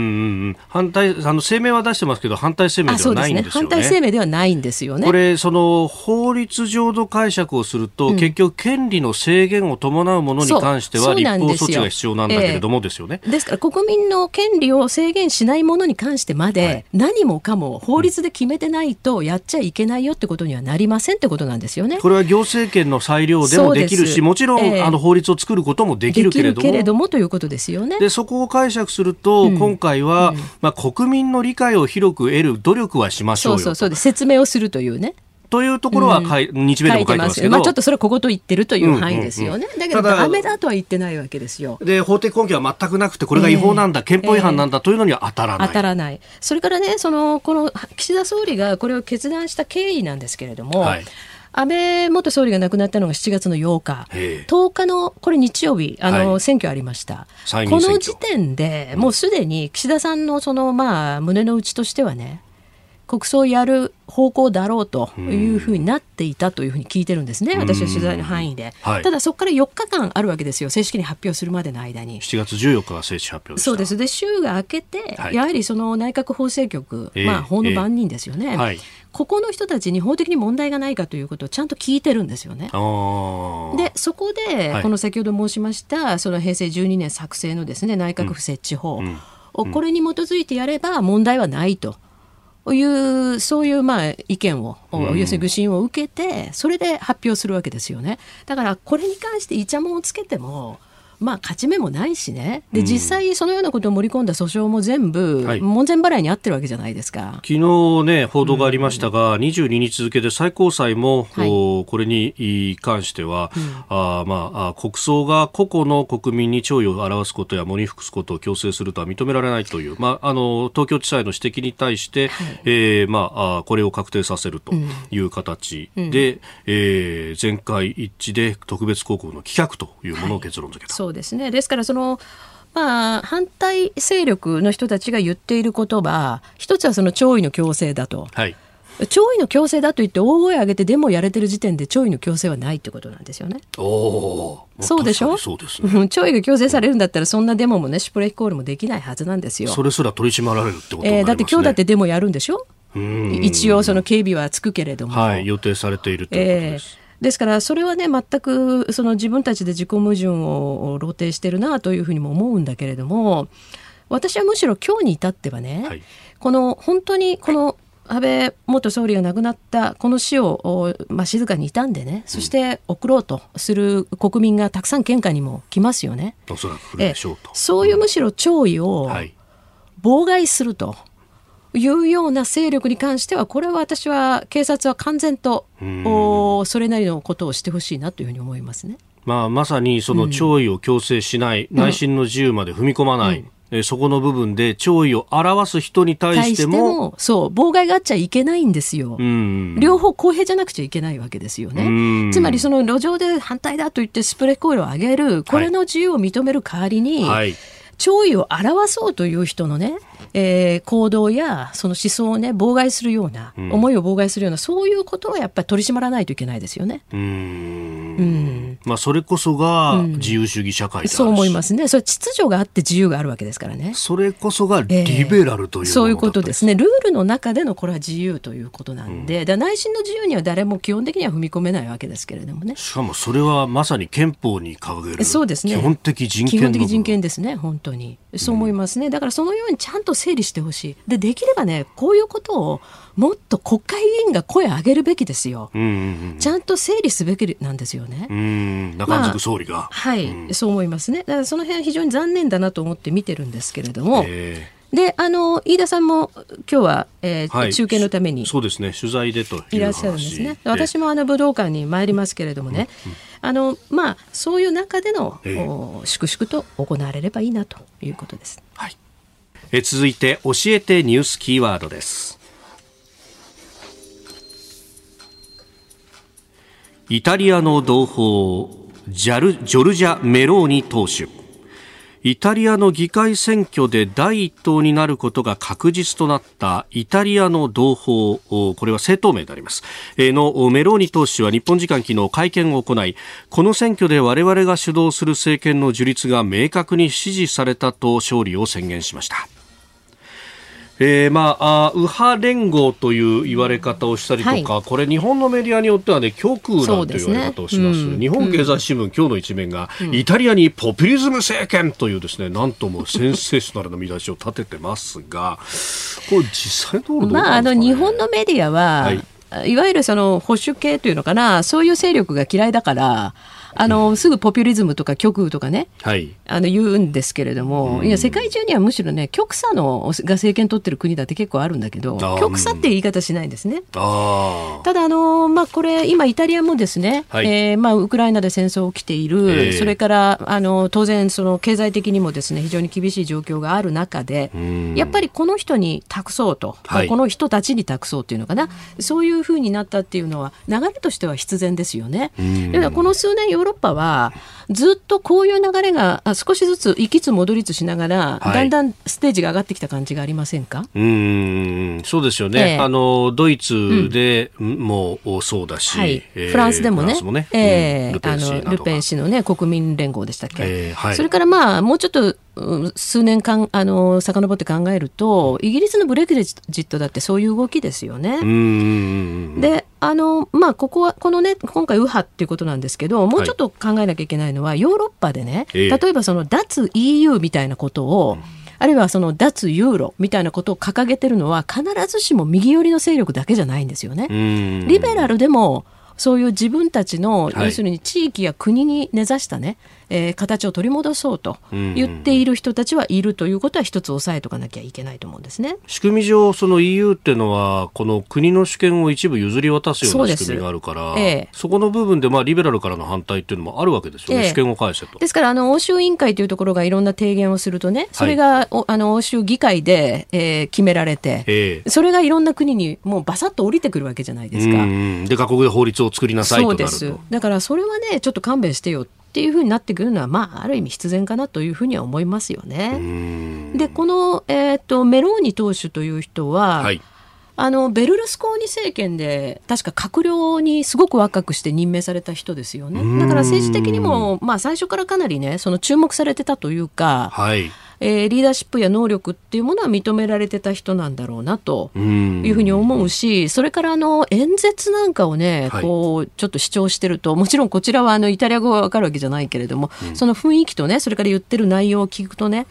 ん反対あの声明は出してますけど反対声明ではないんですよね。反対声明ではないんですよね。これその法律上の解釈をすると、うん、結局権利の制限を伴うものに関しては立法措置が必要なんだけれどもですよね。ですから国民の権利を制限しないものに関してまで、はい、何もかも法律で決めてないとやっちゃいけないよってことにはなりませんってことなんですよね。これは行政権の裁量でもできるし、もちろん、えー、あの法律を作ることもできるけれども。けれどもということですよね。で、そこを解釈すると、うん、今回は、うん、まあ、国民の理解を広く得る努力はしましょうよそうそうそう説明をするというね。というところはかい、うん、日米でも書いてますけど、まあ、ちょっとそれはここと言ってるという範囲ですよね、うん。うんうん、だけどダメだとは言ってないわけですよ。で法的根拠は全くなくてこれが違法なんだ、えー、憲法違反なんだというのには当たらない、当たらない。それからねそのこの岸田総理がこれを決断した経緯なんですけれども、はい安倍元総理が亡くなったのが7月の8日、10日のこれ日曜日、あの、はい、選挙ありました。この時点でもうすでに岸田さんのそのまあ胸の内としてはね、国葬をやる方向だろうというふうになっていたというふうに聞いてるんですね、私は取材の範囲で、はい、ただそこから4日間あるわけですよ、正式に発表するまでの間に。7月14日が正式発表そうです。で週が明けて、はい、やはりその内閣法制局、えー、まあ、法の番人ですよね、えーはい、ここの人たちに法的に問題がないかということをちゃんと聞いてるんですよね。でそこで、この先ほど申しましたその平成12年作成のですね内閣府設置法、うん。うん、これに基づいてやれば問題はないと。いうそういうまあ意見を、うん、要するに愚信を受けてそれで発表するわけですよね。だからこれに関してイチャモンをつけてもまあ、勝ち目もないしね。で、実際そのようなことを盛り込んだ訴訟も全部、門前払いに合ってるわけじゃないですか。昨日ね報道がありましたが、うん、22日付で最高裁も、はい、これに関しては、うん、あまあ、国葬が個々の国民に弔意を表すことや喪に服すことを強制するとは認められないという、まあ、あの東京地裁の指摘に対して、はい、えー、まあ、これを確定させるという形で、うん、えー、全会一致で特別抗告の棄却というものを結論付けた。はいそうですねですからそのまあ、反対勢力の人たちが言っている言葉一つはその弔意の強制だと。はい弔意の強制だと言って大声上げてデモやれてる時点で弔意の強制はないってことなんですよね。おそうでしょ？そうです、ね、弔意が強制されるんだったらそんなデモもねシュプレヒコールもできないはずなんですよ。それすら取り締まられるってこと、ね、えー、だって今日だってデモやるんでしょ？一応その警備はつくけれども。はい予定されているということです。えーですからそれはね全くその自分たちで自己矛盾を露呈してるなというふうにも思うんだけれども私はむしろ今日に至ってはね、はい、この本当にこの安倍元総理が亡くなったこの死を、まあ、静かに悼んでねそして送ろうとする国民がたくさん献花にも来ますよね。おそそういうむしろ弔意を妨害すると。いうような勢力に関してはこれは私は警察は完全とそれなりのことをしてほしいなというふうに思いますね。まあ、まさにその弔意を強制しない、うん、内心の自由まで踏み込まない、うん、そこの部分で弔意を表す人に対してもそう妨害があっちゃいけないんですよ、うん、両方公平じゃなくちゃいけないわけですよね、つまりその路上で反対だと言ってスプレーコイルを上げるこれの自由を認める代わりに、はい、弔意を表そうという人のねえー、行動やその思想をね妨害するような、うん、思いを妨害するようなそういうことをやっぱり取り締まらないといけないですよね。うんうんまあ、それこそが自由主義社会、うん、そう思いますね。それ秩序があって自由があるわけですからね。それこそがリベラルという、えー、そういうことですね。ルールの中でのこれは自由ということなんで、うん、内心の自由には誰も基本的には踏み込めないわけですけれどもね。しかもそれはまさに憲法に掲げるそうですね基本的人権基本的人権ですね本当にそう思いますね。だからそのようにちゃんと整理してほしい。でできればねこういうことをもっと国会議員が声を上げるべきですよ、うんうんうん、ちゃんと整理すべきなんですよね。うん。中宿総理が、まあ、はい、うん、そう思いますね。だからその辺非常に残念だなと思って見てるんですけれども。えーであの飯田さんも今日は、えー、はい、中継のためにそうですね。取材でといらっしゃるんですね。私もあの武道館に参りますけれどもね、うんうん、あのまあそういう中での、えー、粛々と行われればいいなということです。はい。え続いて教えてニュースキーワードです。イタリアの同胞ジャルジョルジャ・メローニ党首イタリアの議会選挙で第1党になることが確実となったイタリアの同胞、これは政党名であります、のメローニ党首は日本時間昨日会見を行い、この選挙で我々が主導する政権の樹立が明確に支持されたと勝利を宣言しました。えー、まあ右派連合という言われ方をしたりとか、はい、これ日本のメディアによってはね極右なんて言われ方をします、ねうん、日本経済新聞、うん、今日の一面が、うん、イタリアにポピュリズム政権というですねなんともセンセーショナルな見出しを立ててますがこれ実際どう、ね、まああの日本のメディアは、はい、いわゆるその保守系というのかなそういう勢力が嫌いだからあの、すぐポピュリズムとか極右とかね、はい、あの言うんですけれども、いや世界中にはむしろね極左のが政権取ってる国だって結構あるんだけど極左って言い方しないんですね。ただあの、まあ、これ今イタリアもですね、はい、えー、まあ、ウクライナで戦争起きている、えー、それからあの当然その経済的にもですね非常に厳しい状況がある中でやっぱりこの人に託そうと、はい、この人たちに託そうっていうのかなそういうふうになったっていうのは流れとしては必然ですよね。だからこの数年ヨーロッパはずっとこういう流れが少しずつ行きつ戻りつしながら、はい、だんだんステージが上がってきた感じがありませんか？うんそうですよね、えー、あのドイツでもそうだし、うんはい。えー、フランスでもねね、えー、ルペン氏ルペン氏の、ね、国民連合でしたっけ、えーはい、それからまあもうちょっと数年間あの遡って考えるとイギリスのブレグジットだってそういう動きですよね。であのまあここはこのね今回右派っていうことなんですけどもうちょっと考えなきゃいけないのは、はい、ヨーロッパでね例えばその脱 EU みたいなことを、うん。あるいはその脱ユーロみたいなことを掲げてるのは必ずしも右寄りの勢力だけじゃないんですよね。リベラルでもそういう自分たちの、要するに地域や国に根ざしたね、えー、形を取り戻そうと言っている人たちはいるということは一つ押さえとかなきゃいけないと思うんですね仕組み上、その EU っていうのは、この国の主権を一部譲り渡すような仕組みがあるから、そ,、ええ、そこの部分で、まあ、リベラルからの反対っていうのもあるわけですよね、え、主権を返せと。ですから、あの欧州委員会というところがいろんな提言をするとね、それが、はい、あの欧州議会で、えー、決められて、それがいろんな国にもうばさっと降りてくるわけじゃないですか。で、各国で法律を作りなさいとなると。そうです。だからそれはね、ちょっと勘弁してよっていうふうになってくるのは、まあ、ある意味必然かなというふうには思いますよね。でこの、えーと、メローニ党首という人は、はい。あのベルルスコーニ政権で確か閣僚にすごく若くして任命された人ですよね。だから政治的にも、まあ、最初からかなりねその注目されてたというか、はい、えー、リーダーシップや能力っていうものは認められてた人なんだろうなというふうに思うしそれからあの演説なんかをね、はい、こうちょっと主張してるともちろんこちらはあのイタリア語が分かるわけじゃないけれども、うん、その雰囲気とねそれから言ってる内容を聞くとね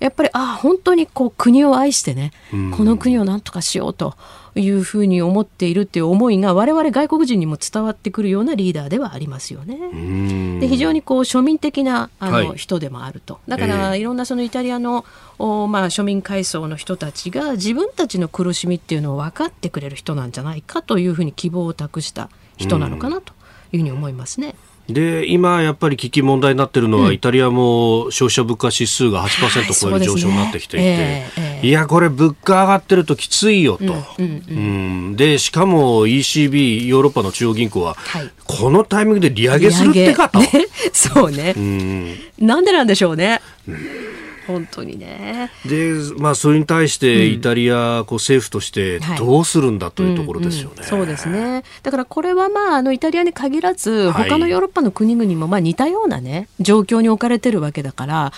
やっぱりああ本当にこう国を愛してね、この国をなんとかしようと。いうふうに思っているっていう思いが我々外国人にも伝わってくるようなリーダーではありますよね。で非常にこう庶民的なあの、人でもあるとだから、いろんなそのイタリアの、おまあ、庶民階層の人たちが自分たちの苦しみっていうのを分かってくれる人なんじゃないかというふうに希望を託した人なのかなというふうに思いますね。で今、やっぱり危機問題になっているのは、うん、イタリアも消費者物価指数が8%超える上昇になってきていて、はいねえ。ー、いや、これ、物価上がってるときついよと、うんうんうん、でしかも ECB、ヨーロッパの中央銀行は、はい、このタイミングで利上げするってかと。ね、そうね、うん、なんでなんでしょうね。うん本当にね。で、まあ、それに対してイタリア、こう政府としてどうするんだというところですよね。うんうん、そうですね。だからこれはまああのイタリアに限らず他のヨーロッパの国々もまあ似たようなね状況に置かれてるわけだから。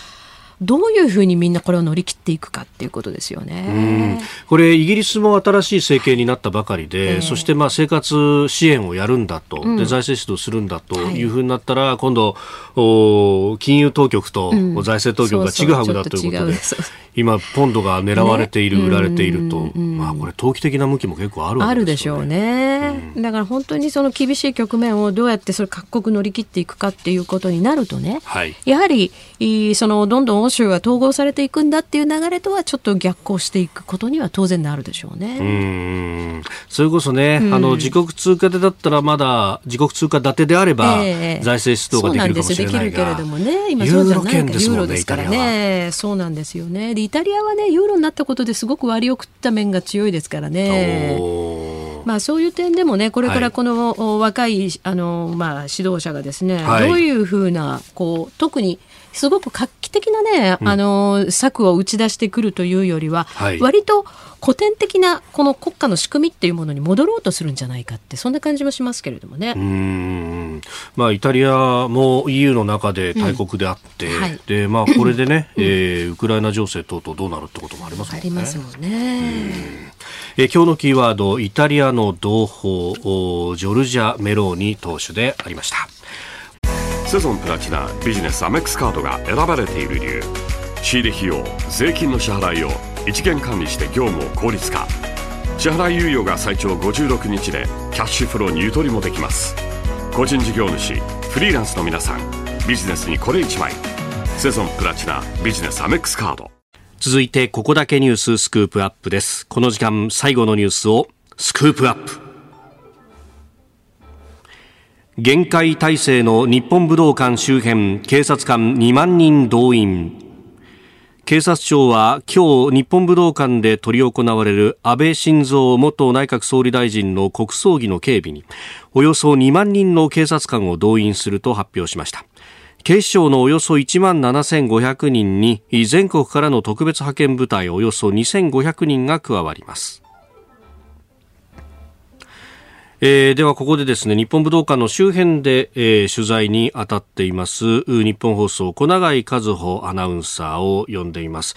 どういうふうにみんなこれを乗り切っていくかっていうことですよね。これイギリスも新しい政権になったばかりで、えー、そしてまあ生活支援をやるんだと、うん、で財政指導するんだとい。うふうになったら、はい、今度お金融当局と財政当局がちぐはぐだということで、今、ポンドが狙われている、ね、売られていると、まあ、これ、投機的な向きも結構あるわけですよね。あるでしょうね、うん、だから本当にその厳しい局面をどうやってそれ各国乗り切っていくかっていうことになるとね、はい、やはりそのどんどん欧州は統合されていくんだっていう流れとはちょっと逆行していくことには当然なるでしょうね。うんそれこそね、あの自国通貨でだったらまだ自国通貨建てであれば、えー、財政出動ができるかもしれないが、そうなんできるけれどもね。今そうじゃないユーロですからね。そうなんですよね。イタリアはねユーロになったことですごく割を食った面が強いですからね。まあ、そういう点でもね、これからこの、はい、若いあの、まあ、指導者がですね、はい、どういうふうなこう特にすごく画期的なね、うん、あの策を打ち出してくるというよりは、はい、割と古典的なこの国家の仕組みっていうものに戻ろうとするんじゃないかってそんな感じもしますけれどもね。うんまあ、イタリアも EU の中で大国であって、うんはい、でまあ、これでね、うん、えー、ウクライナ情勢等々どうなるってこともありますもんね。ありますもんね。えー、今日のキーワードイタリアの同胞ジョルジャ・メローニ党首でありました。セゾンプラチナビジネスアメックスカードが選ばれている理由。仕入れ費用税金の支払いを一元管理して業務を効率化。支払い猶予が最長56日でキャッシュフローにゆとりもできます。個人事業主フリーランスの皆さんビジネスにこれ1枚。セゾンプラチナビジネスアメックスカード。続いてここだけニューススクープアップです。この時間最後のニュースをスクープアップ。限界体制の日本武道館周辺警察官2万人動員。警察庁は今日日本武道館で執り行われる安倍晋三元内閣総理大臣の国葬儀の警備におよそ2万人の警察官を動員すると発表しました。警視庁のおよそ1万7500人に全国からの特別派遣部隊およそ2500人が加わります。えー、ではここでですね日本武道館の周辺で、えー、取材に当たっています日本放送小永井和穂アナウンサーを呼んでいます。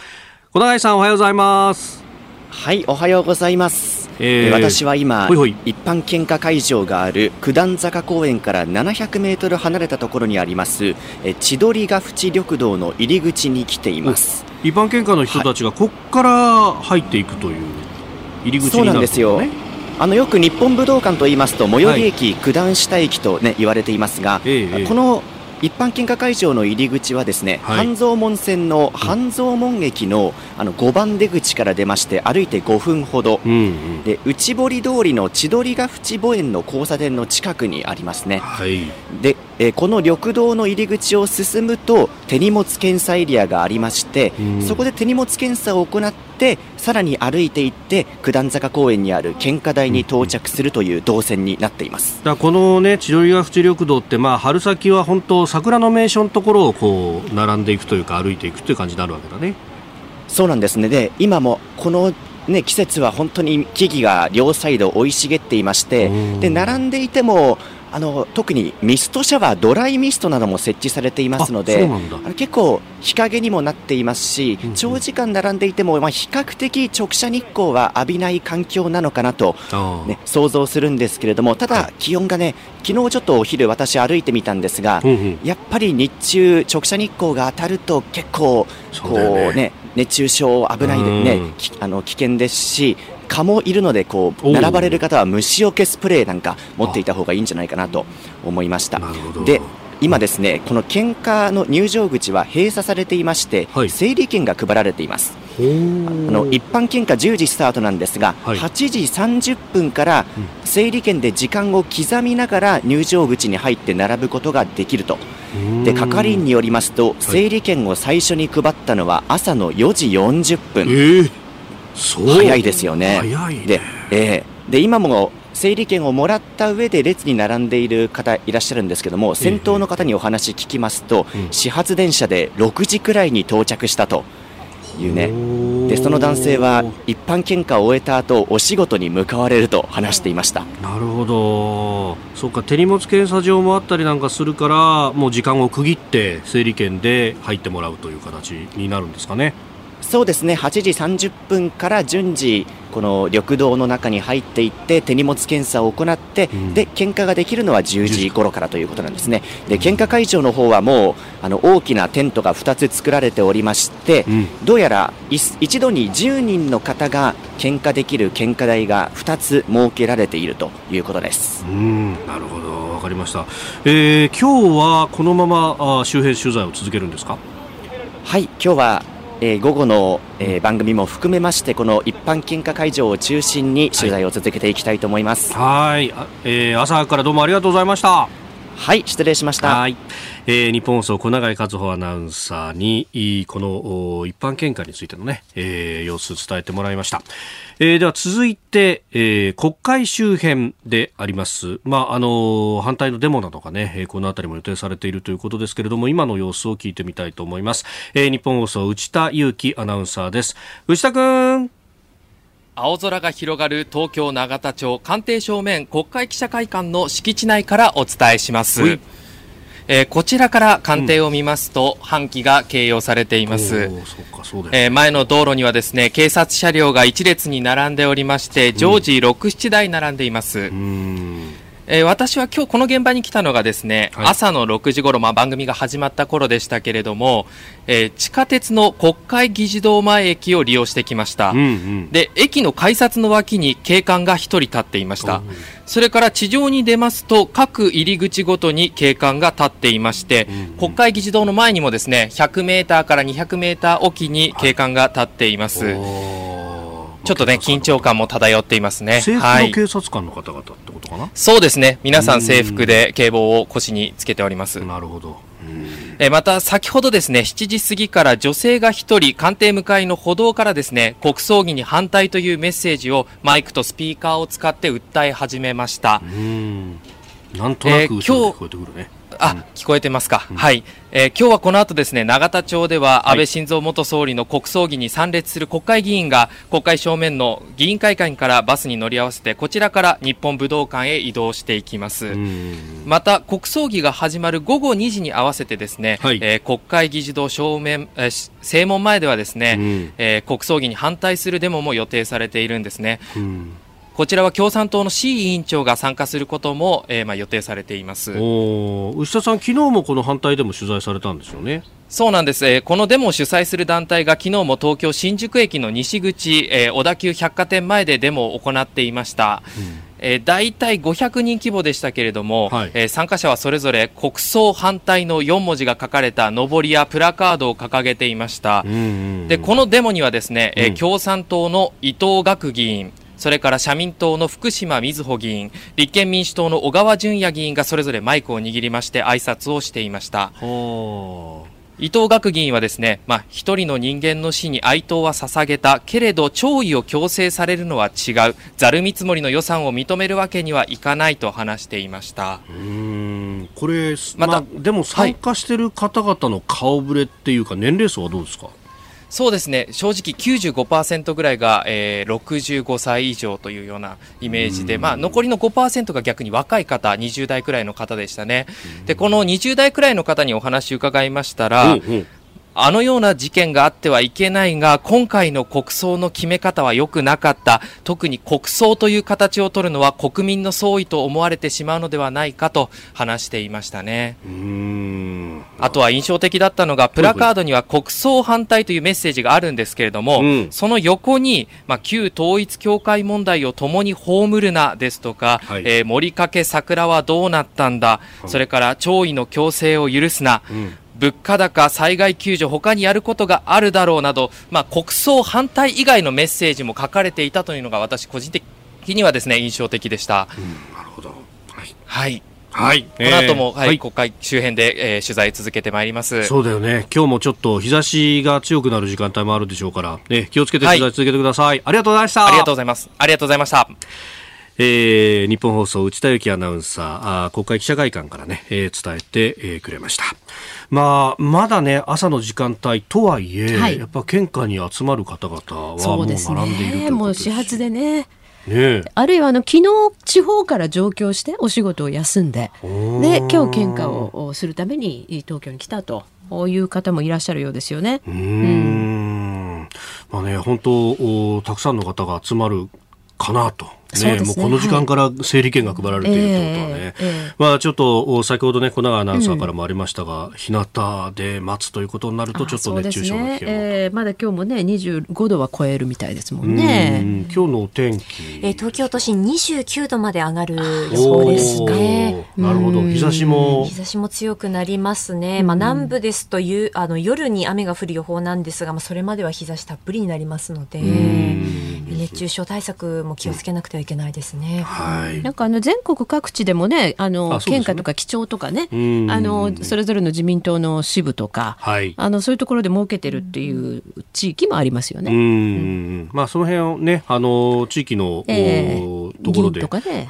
小永井さんおはようございます。はいおはようございます、えー、私は今ほいほい。一般献花会場がある九段坂公園から700メートル離れたところにありますえ千鳥ヶ淵緑道の入り口に来ています。一般献花の人たちがここから入っていくという入り口になる、ね、そうなんですよあのよく日本武道館と言いますと最寄り駅、九段下駅と、ね、言われていますが、この一般献花会場の入り口はですね、はい、半蔵門線の半蔵門駅のあの5番出口から出まして歩いて5分ほど、うんうん、で内堀通りの千鳥ヶ淵墓園の交差点の近くにありますね。はい、でえー、この緑道の入り口を進むと手荷物検査エリアがありまして、そこで手荷物検査を行ってさらに歩いていって九段坂公園にある献花台に到着するという動線になっています、だこの、ね、千鳥ヶ淵緑道って、まあ、春先は本当桜の名所のところをこう並んでいくというか歩いていくという感じになるわけだね。そうなんですね。で今もこのね、季節は本当に木々が両サイド生い茂っていましてで並んでいてもあの特にミストシャワードライミストなども設置されていますので結構日陰にもなっていますし、長時間並んでいても、まあ、比較的直射日光は浴びない環境なのかなと、ね、想像するんですけれどもただ気温がね昨日ちょっとお昼私歩いてみたんですが、うんうん、やっぱり日中直射日光が当たると結構こうね。熱中症危ないでね、あの危険ですし蚊もいるのでこう並ばれる方は虫除けスプレーなんか持っていた方がいいんじゃないかなと思いました。で今ですねこの献花の入場口は閉鎖されていまして、はい、整理券が配られています。あの一般献花10時スタートなんですが、はい、8時30分から整理券で時間を刻みながら入場口に入って並ぶことができると。で係員によりますと整理券を最初に配ったのは朝の4時40分、えー早いですよね。ね。で、えー、で今も整理券をもらった上で列に並んでいる方いらっしゃるんですけども先頭の方にお話聞きますと、始発電車で6時くらいに到着したというね。でその男性は一般献花を終えた後お仕事に向かわれると話していました。なるほど。そうか手荷物検査場もあったりなんかするからもう時間を区切って整理券で入ってもらうという形になるんですかねそうですね。8時30分から順次この緑道の中に入っていって手荷物検査を行って、うん、で献花ができるのは10時頃からということなんですね。で献花会場の方はもうあの大きなテントが2つ作られておりまして、うん、どうやら一度に10人の方が献花できる献花台が2つ設けられているということです。うん。なるほど。分かりました、えー、今日はこのままあ周辺取材を続けるんですか？はい。今日はえー、午後の、えー、番組も含めましてこの一般献花会場を中心に取材を続けていきたいと思います。はい。はえー、朝からどうもありがとうございました。はい失礼しました。はい。えー、日本放送小永和穂アナウンサーにこの一般献花についてのね、えー、様子伝えてもらいました、えー、では続いて、えー、国会周辺であります、まああの反対のデモなどがねこの辺りも予定されているということですけれども今の様子を聞いてみたいと思います、えー、日本放送内田裕樹アナウンサーです。内田君青空が広がる東京永田町官邸正面国会記者会館の敷地内からお伝えします。えー、こちらから官邸を見ますと、うん、半旗が掲揚されています。えー、前の道路にはですね、警察車両が一列に並んでおりまして、常時6、7台並んでいます。えー、私は今日この現場に来たのがですね、はい、朝の6時頃、まあ、番組が始まった頃でしたけれども、えー、地下鉄の国会議事堂前駅を利用してきました、うんうん、で駅の改札の脇に警官が1人立っていました、それから地上に出ますと各入り口ごとに警官が立っていまして、うんうん、国会議事堂の前にもですね100メーターから200メーターおきに警官が立っています。はいちょっとね、緊張感も漂っていますね。制服の警察官の方々ってことかな、はい、そうですね。皆さん制服で警棒を腰につけております。なるほど。えまた先ほどですね7時過ぎから女性が1人官邸向かいの歩道からですね国葬儀に反対というメッセージをマイクとスピーカーを使って訴え始めましたなんとなくえてくるね、あ、聞こえてますか。うん、はい、えー、今日はこの後ですね、永田町では安倍晋三元総理の国葬儀に参列する国会議員が国会正面の議員会館からバスに乗り合わせてこちらから日本武道館へ移動していきます。また国葬儀が始まる午後2時に合わせてですね、はい、えー、国会議事堂正面、えー、正門前ではですね、うん、えー、国葬儀に反対するデモも予定されているんですね。うんこちらは共産党の C 委員長が参加することも、えー、まあ予定されています。牛田さん、昨日もこの反対でも取材されたんですよね。そうなんです、えー、このデモを主催する団体が昨日も東京新宿駅の西口、えー、小田急百貨店前でデモを行っていました。うん。えー、大体500人規模でしたけれども、はい、えー、参加者はそれぞれ国葬反対の4文字が書かれたのりやプラカードを掲げていました、うんうんうん、でこのデモにはですね、えー、共産党の伊藤学議員それから社民党の福島みずほ議員、立憲民主党の小川淳也議員がそれぞれマイクを握りまして挨拶をしていました。伊藤学議員はですね、まあ、一人の人間の死に哀悼は捧げたけれど弔意を強制されるのは違う。ざる見積もりの予算を認めるわけにはいかないと話していました。うん。これまた、まあ、でも参加している方々の顔ぶれっていうか、年齢層はどうですか？そうですね。正直95%ぐらいが、えー、65歳以上というようなイメージで、まあ、残りの5%が逆に若い方20代くらいの方でしたね。でこの20代くらいの方にお話伺いましたら、うんうんあのような事件があってはいけないが、今回の国葬の決め方は良くなかった。特に国葬という形を取るのは国民の総意と思われてしまうのではないかと話していましたね。あとは印象的だったのが、プラカードには国葬反対というメッセージがあるんですけれども、うん、その横に、まあ、旧統一教会問題を共に葬るなですとか、はい、えー、森かけ桜はどうなったんだ、それから弔意の強制を許すな、うん物価高、災害救助、他にやることがあるだろうなど、まあ、国葬反対以外のメッセージも書かれていたというのが私個人的にはですね印象的でした。うん、なるほど。はい。はい。はい。この後も、えー、はい、国会周辺で、えー、取材続けてまいります。そうだよね。今日もちょっと日差しが強くなる時間帯もあるでしょうから、ね、気をつけて取材続けてください。はい、ありがとうございました。ありがとうございます。ありがとうございました。えー、日本放送内田有紀アナウンサー、あ国会記者会館からね、えー、伝えて、えー、くれました。まあ、まだね、朝の時間帯とはいえ、はい、やっぱ献花に集まる方々はもう並んでいるということです。ね。もう始発でね。ね、あるいはあの昨日地方から上京してお仕事を休んでで今日献花をするために東京に来たという方もいらっしゃるようですよね。うん。まあね本当たくさんの方が集まるかなとね、ね、もうこの時間から整理券が配られているということはね、えーえー、まあちょっと先ほどね小永アナウンサーからもありましたが、うん、日向で待つということになるとちょっと熱中症が危険、ねえー、まだ今日もね25度は超えるみたいですもんね。今日のお天気、えー、東京都心29度まで上がるそうですね。なるほど。日差しも。日差しも強くなりますね、まあ南部ですというあの夜に雨が降る予報なんですが、まあ、それまでは日差したっぷりになりますので熱中症対策も気をつけなくてはいけないですね。はい、なんかあの全国各地でもね、あの県下とか基調とかね、あのそれぞれの自民党の支部とか、はい、あのそういうところで設けてるっていう地域もありますよね。うん、まあその辺をね、あの地域の、えー、ところで、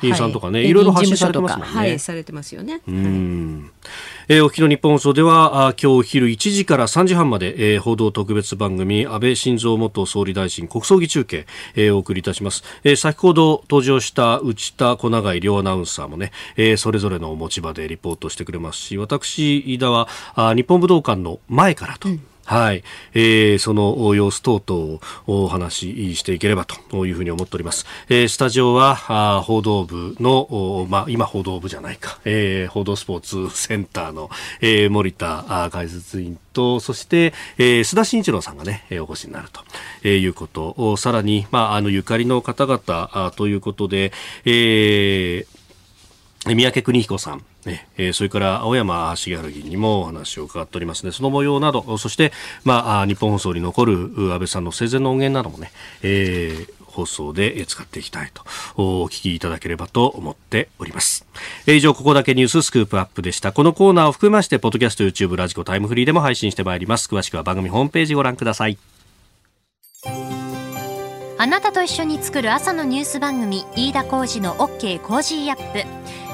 議員さんとかね、い。ろいろ発信されてますもんね。はい、されてますよね。うん。えー、お日の日本放送ではあ今日昼1時から3時半まで、えー、報道特別番組安倍晋三元総理大臣国葬儀中継、えー、お送りいたします、えー、先ほど登場した内田小永井両アナウンサーもね、えー、それぞれの持ち場でリポートしてくれますし私飯田はあ日本武道館の前からと、うん。はい、えー、その様子等々をお話ししていければというふうに思っております。えー、スタジオはあ報道部の、まあ、今報道部じゃないか、えー、報道スポーツセンターの、えー、森田解説員と、そして、えー、須田慎一郎さんがね、お越しになると、えー、いうこと。を、さらに、まあ、あの、ゆかりの方々あということで、えー、宮家邦彦さん、えー、それから青山繁晴議員にもお話を伺っておりますね。その模様など、そして、まあ、ニッポン放送に残る安倍さんの生前の音源などもね、えー、放送で使っていきたいとお聞きいただければと思っております。以上、ここだけニューススクープアップでした。このコーナーを含めまして、ポッドキャスト、YouTube、ラジコ、タイムフリーでも配信してまいります。詳しくは番組ホームページご覧ください。あなたと一緒に作る朝のニュース番組、飯田浩二の OK コージーアップ。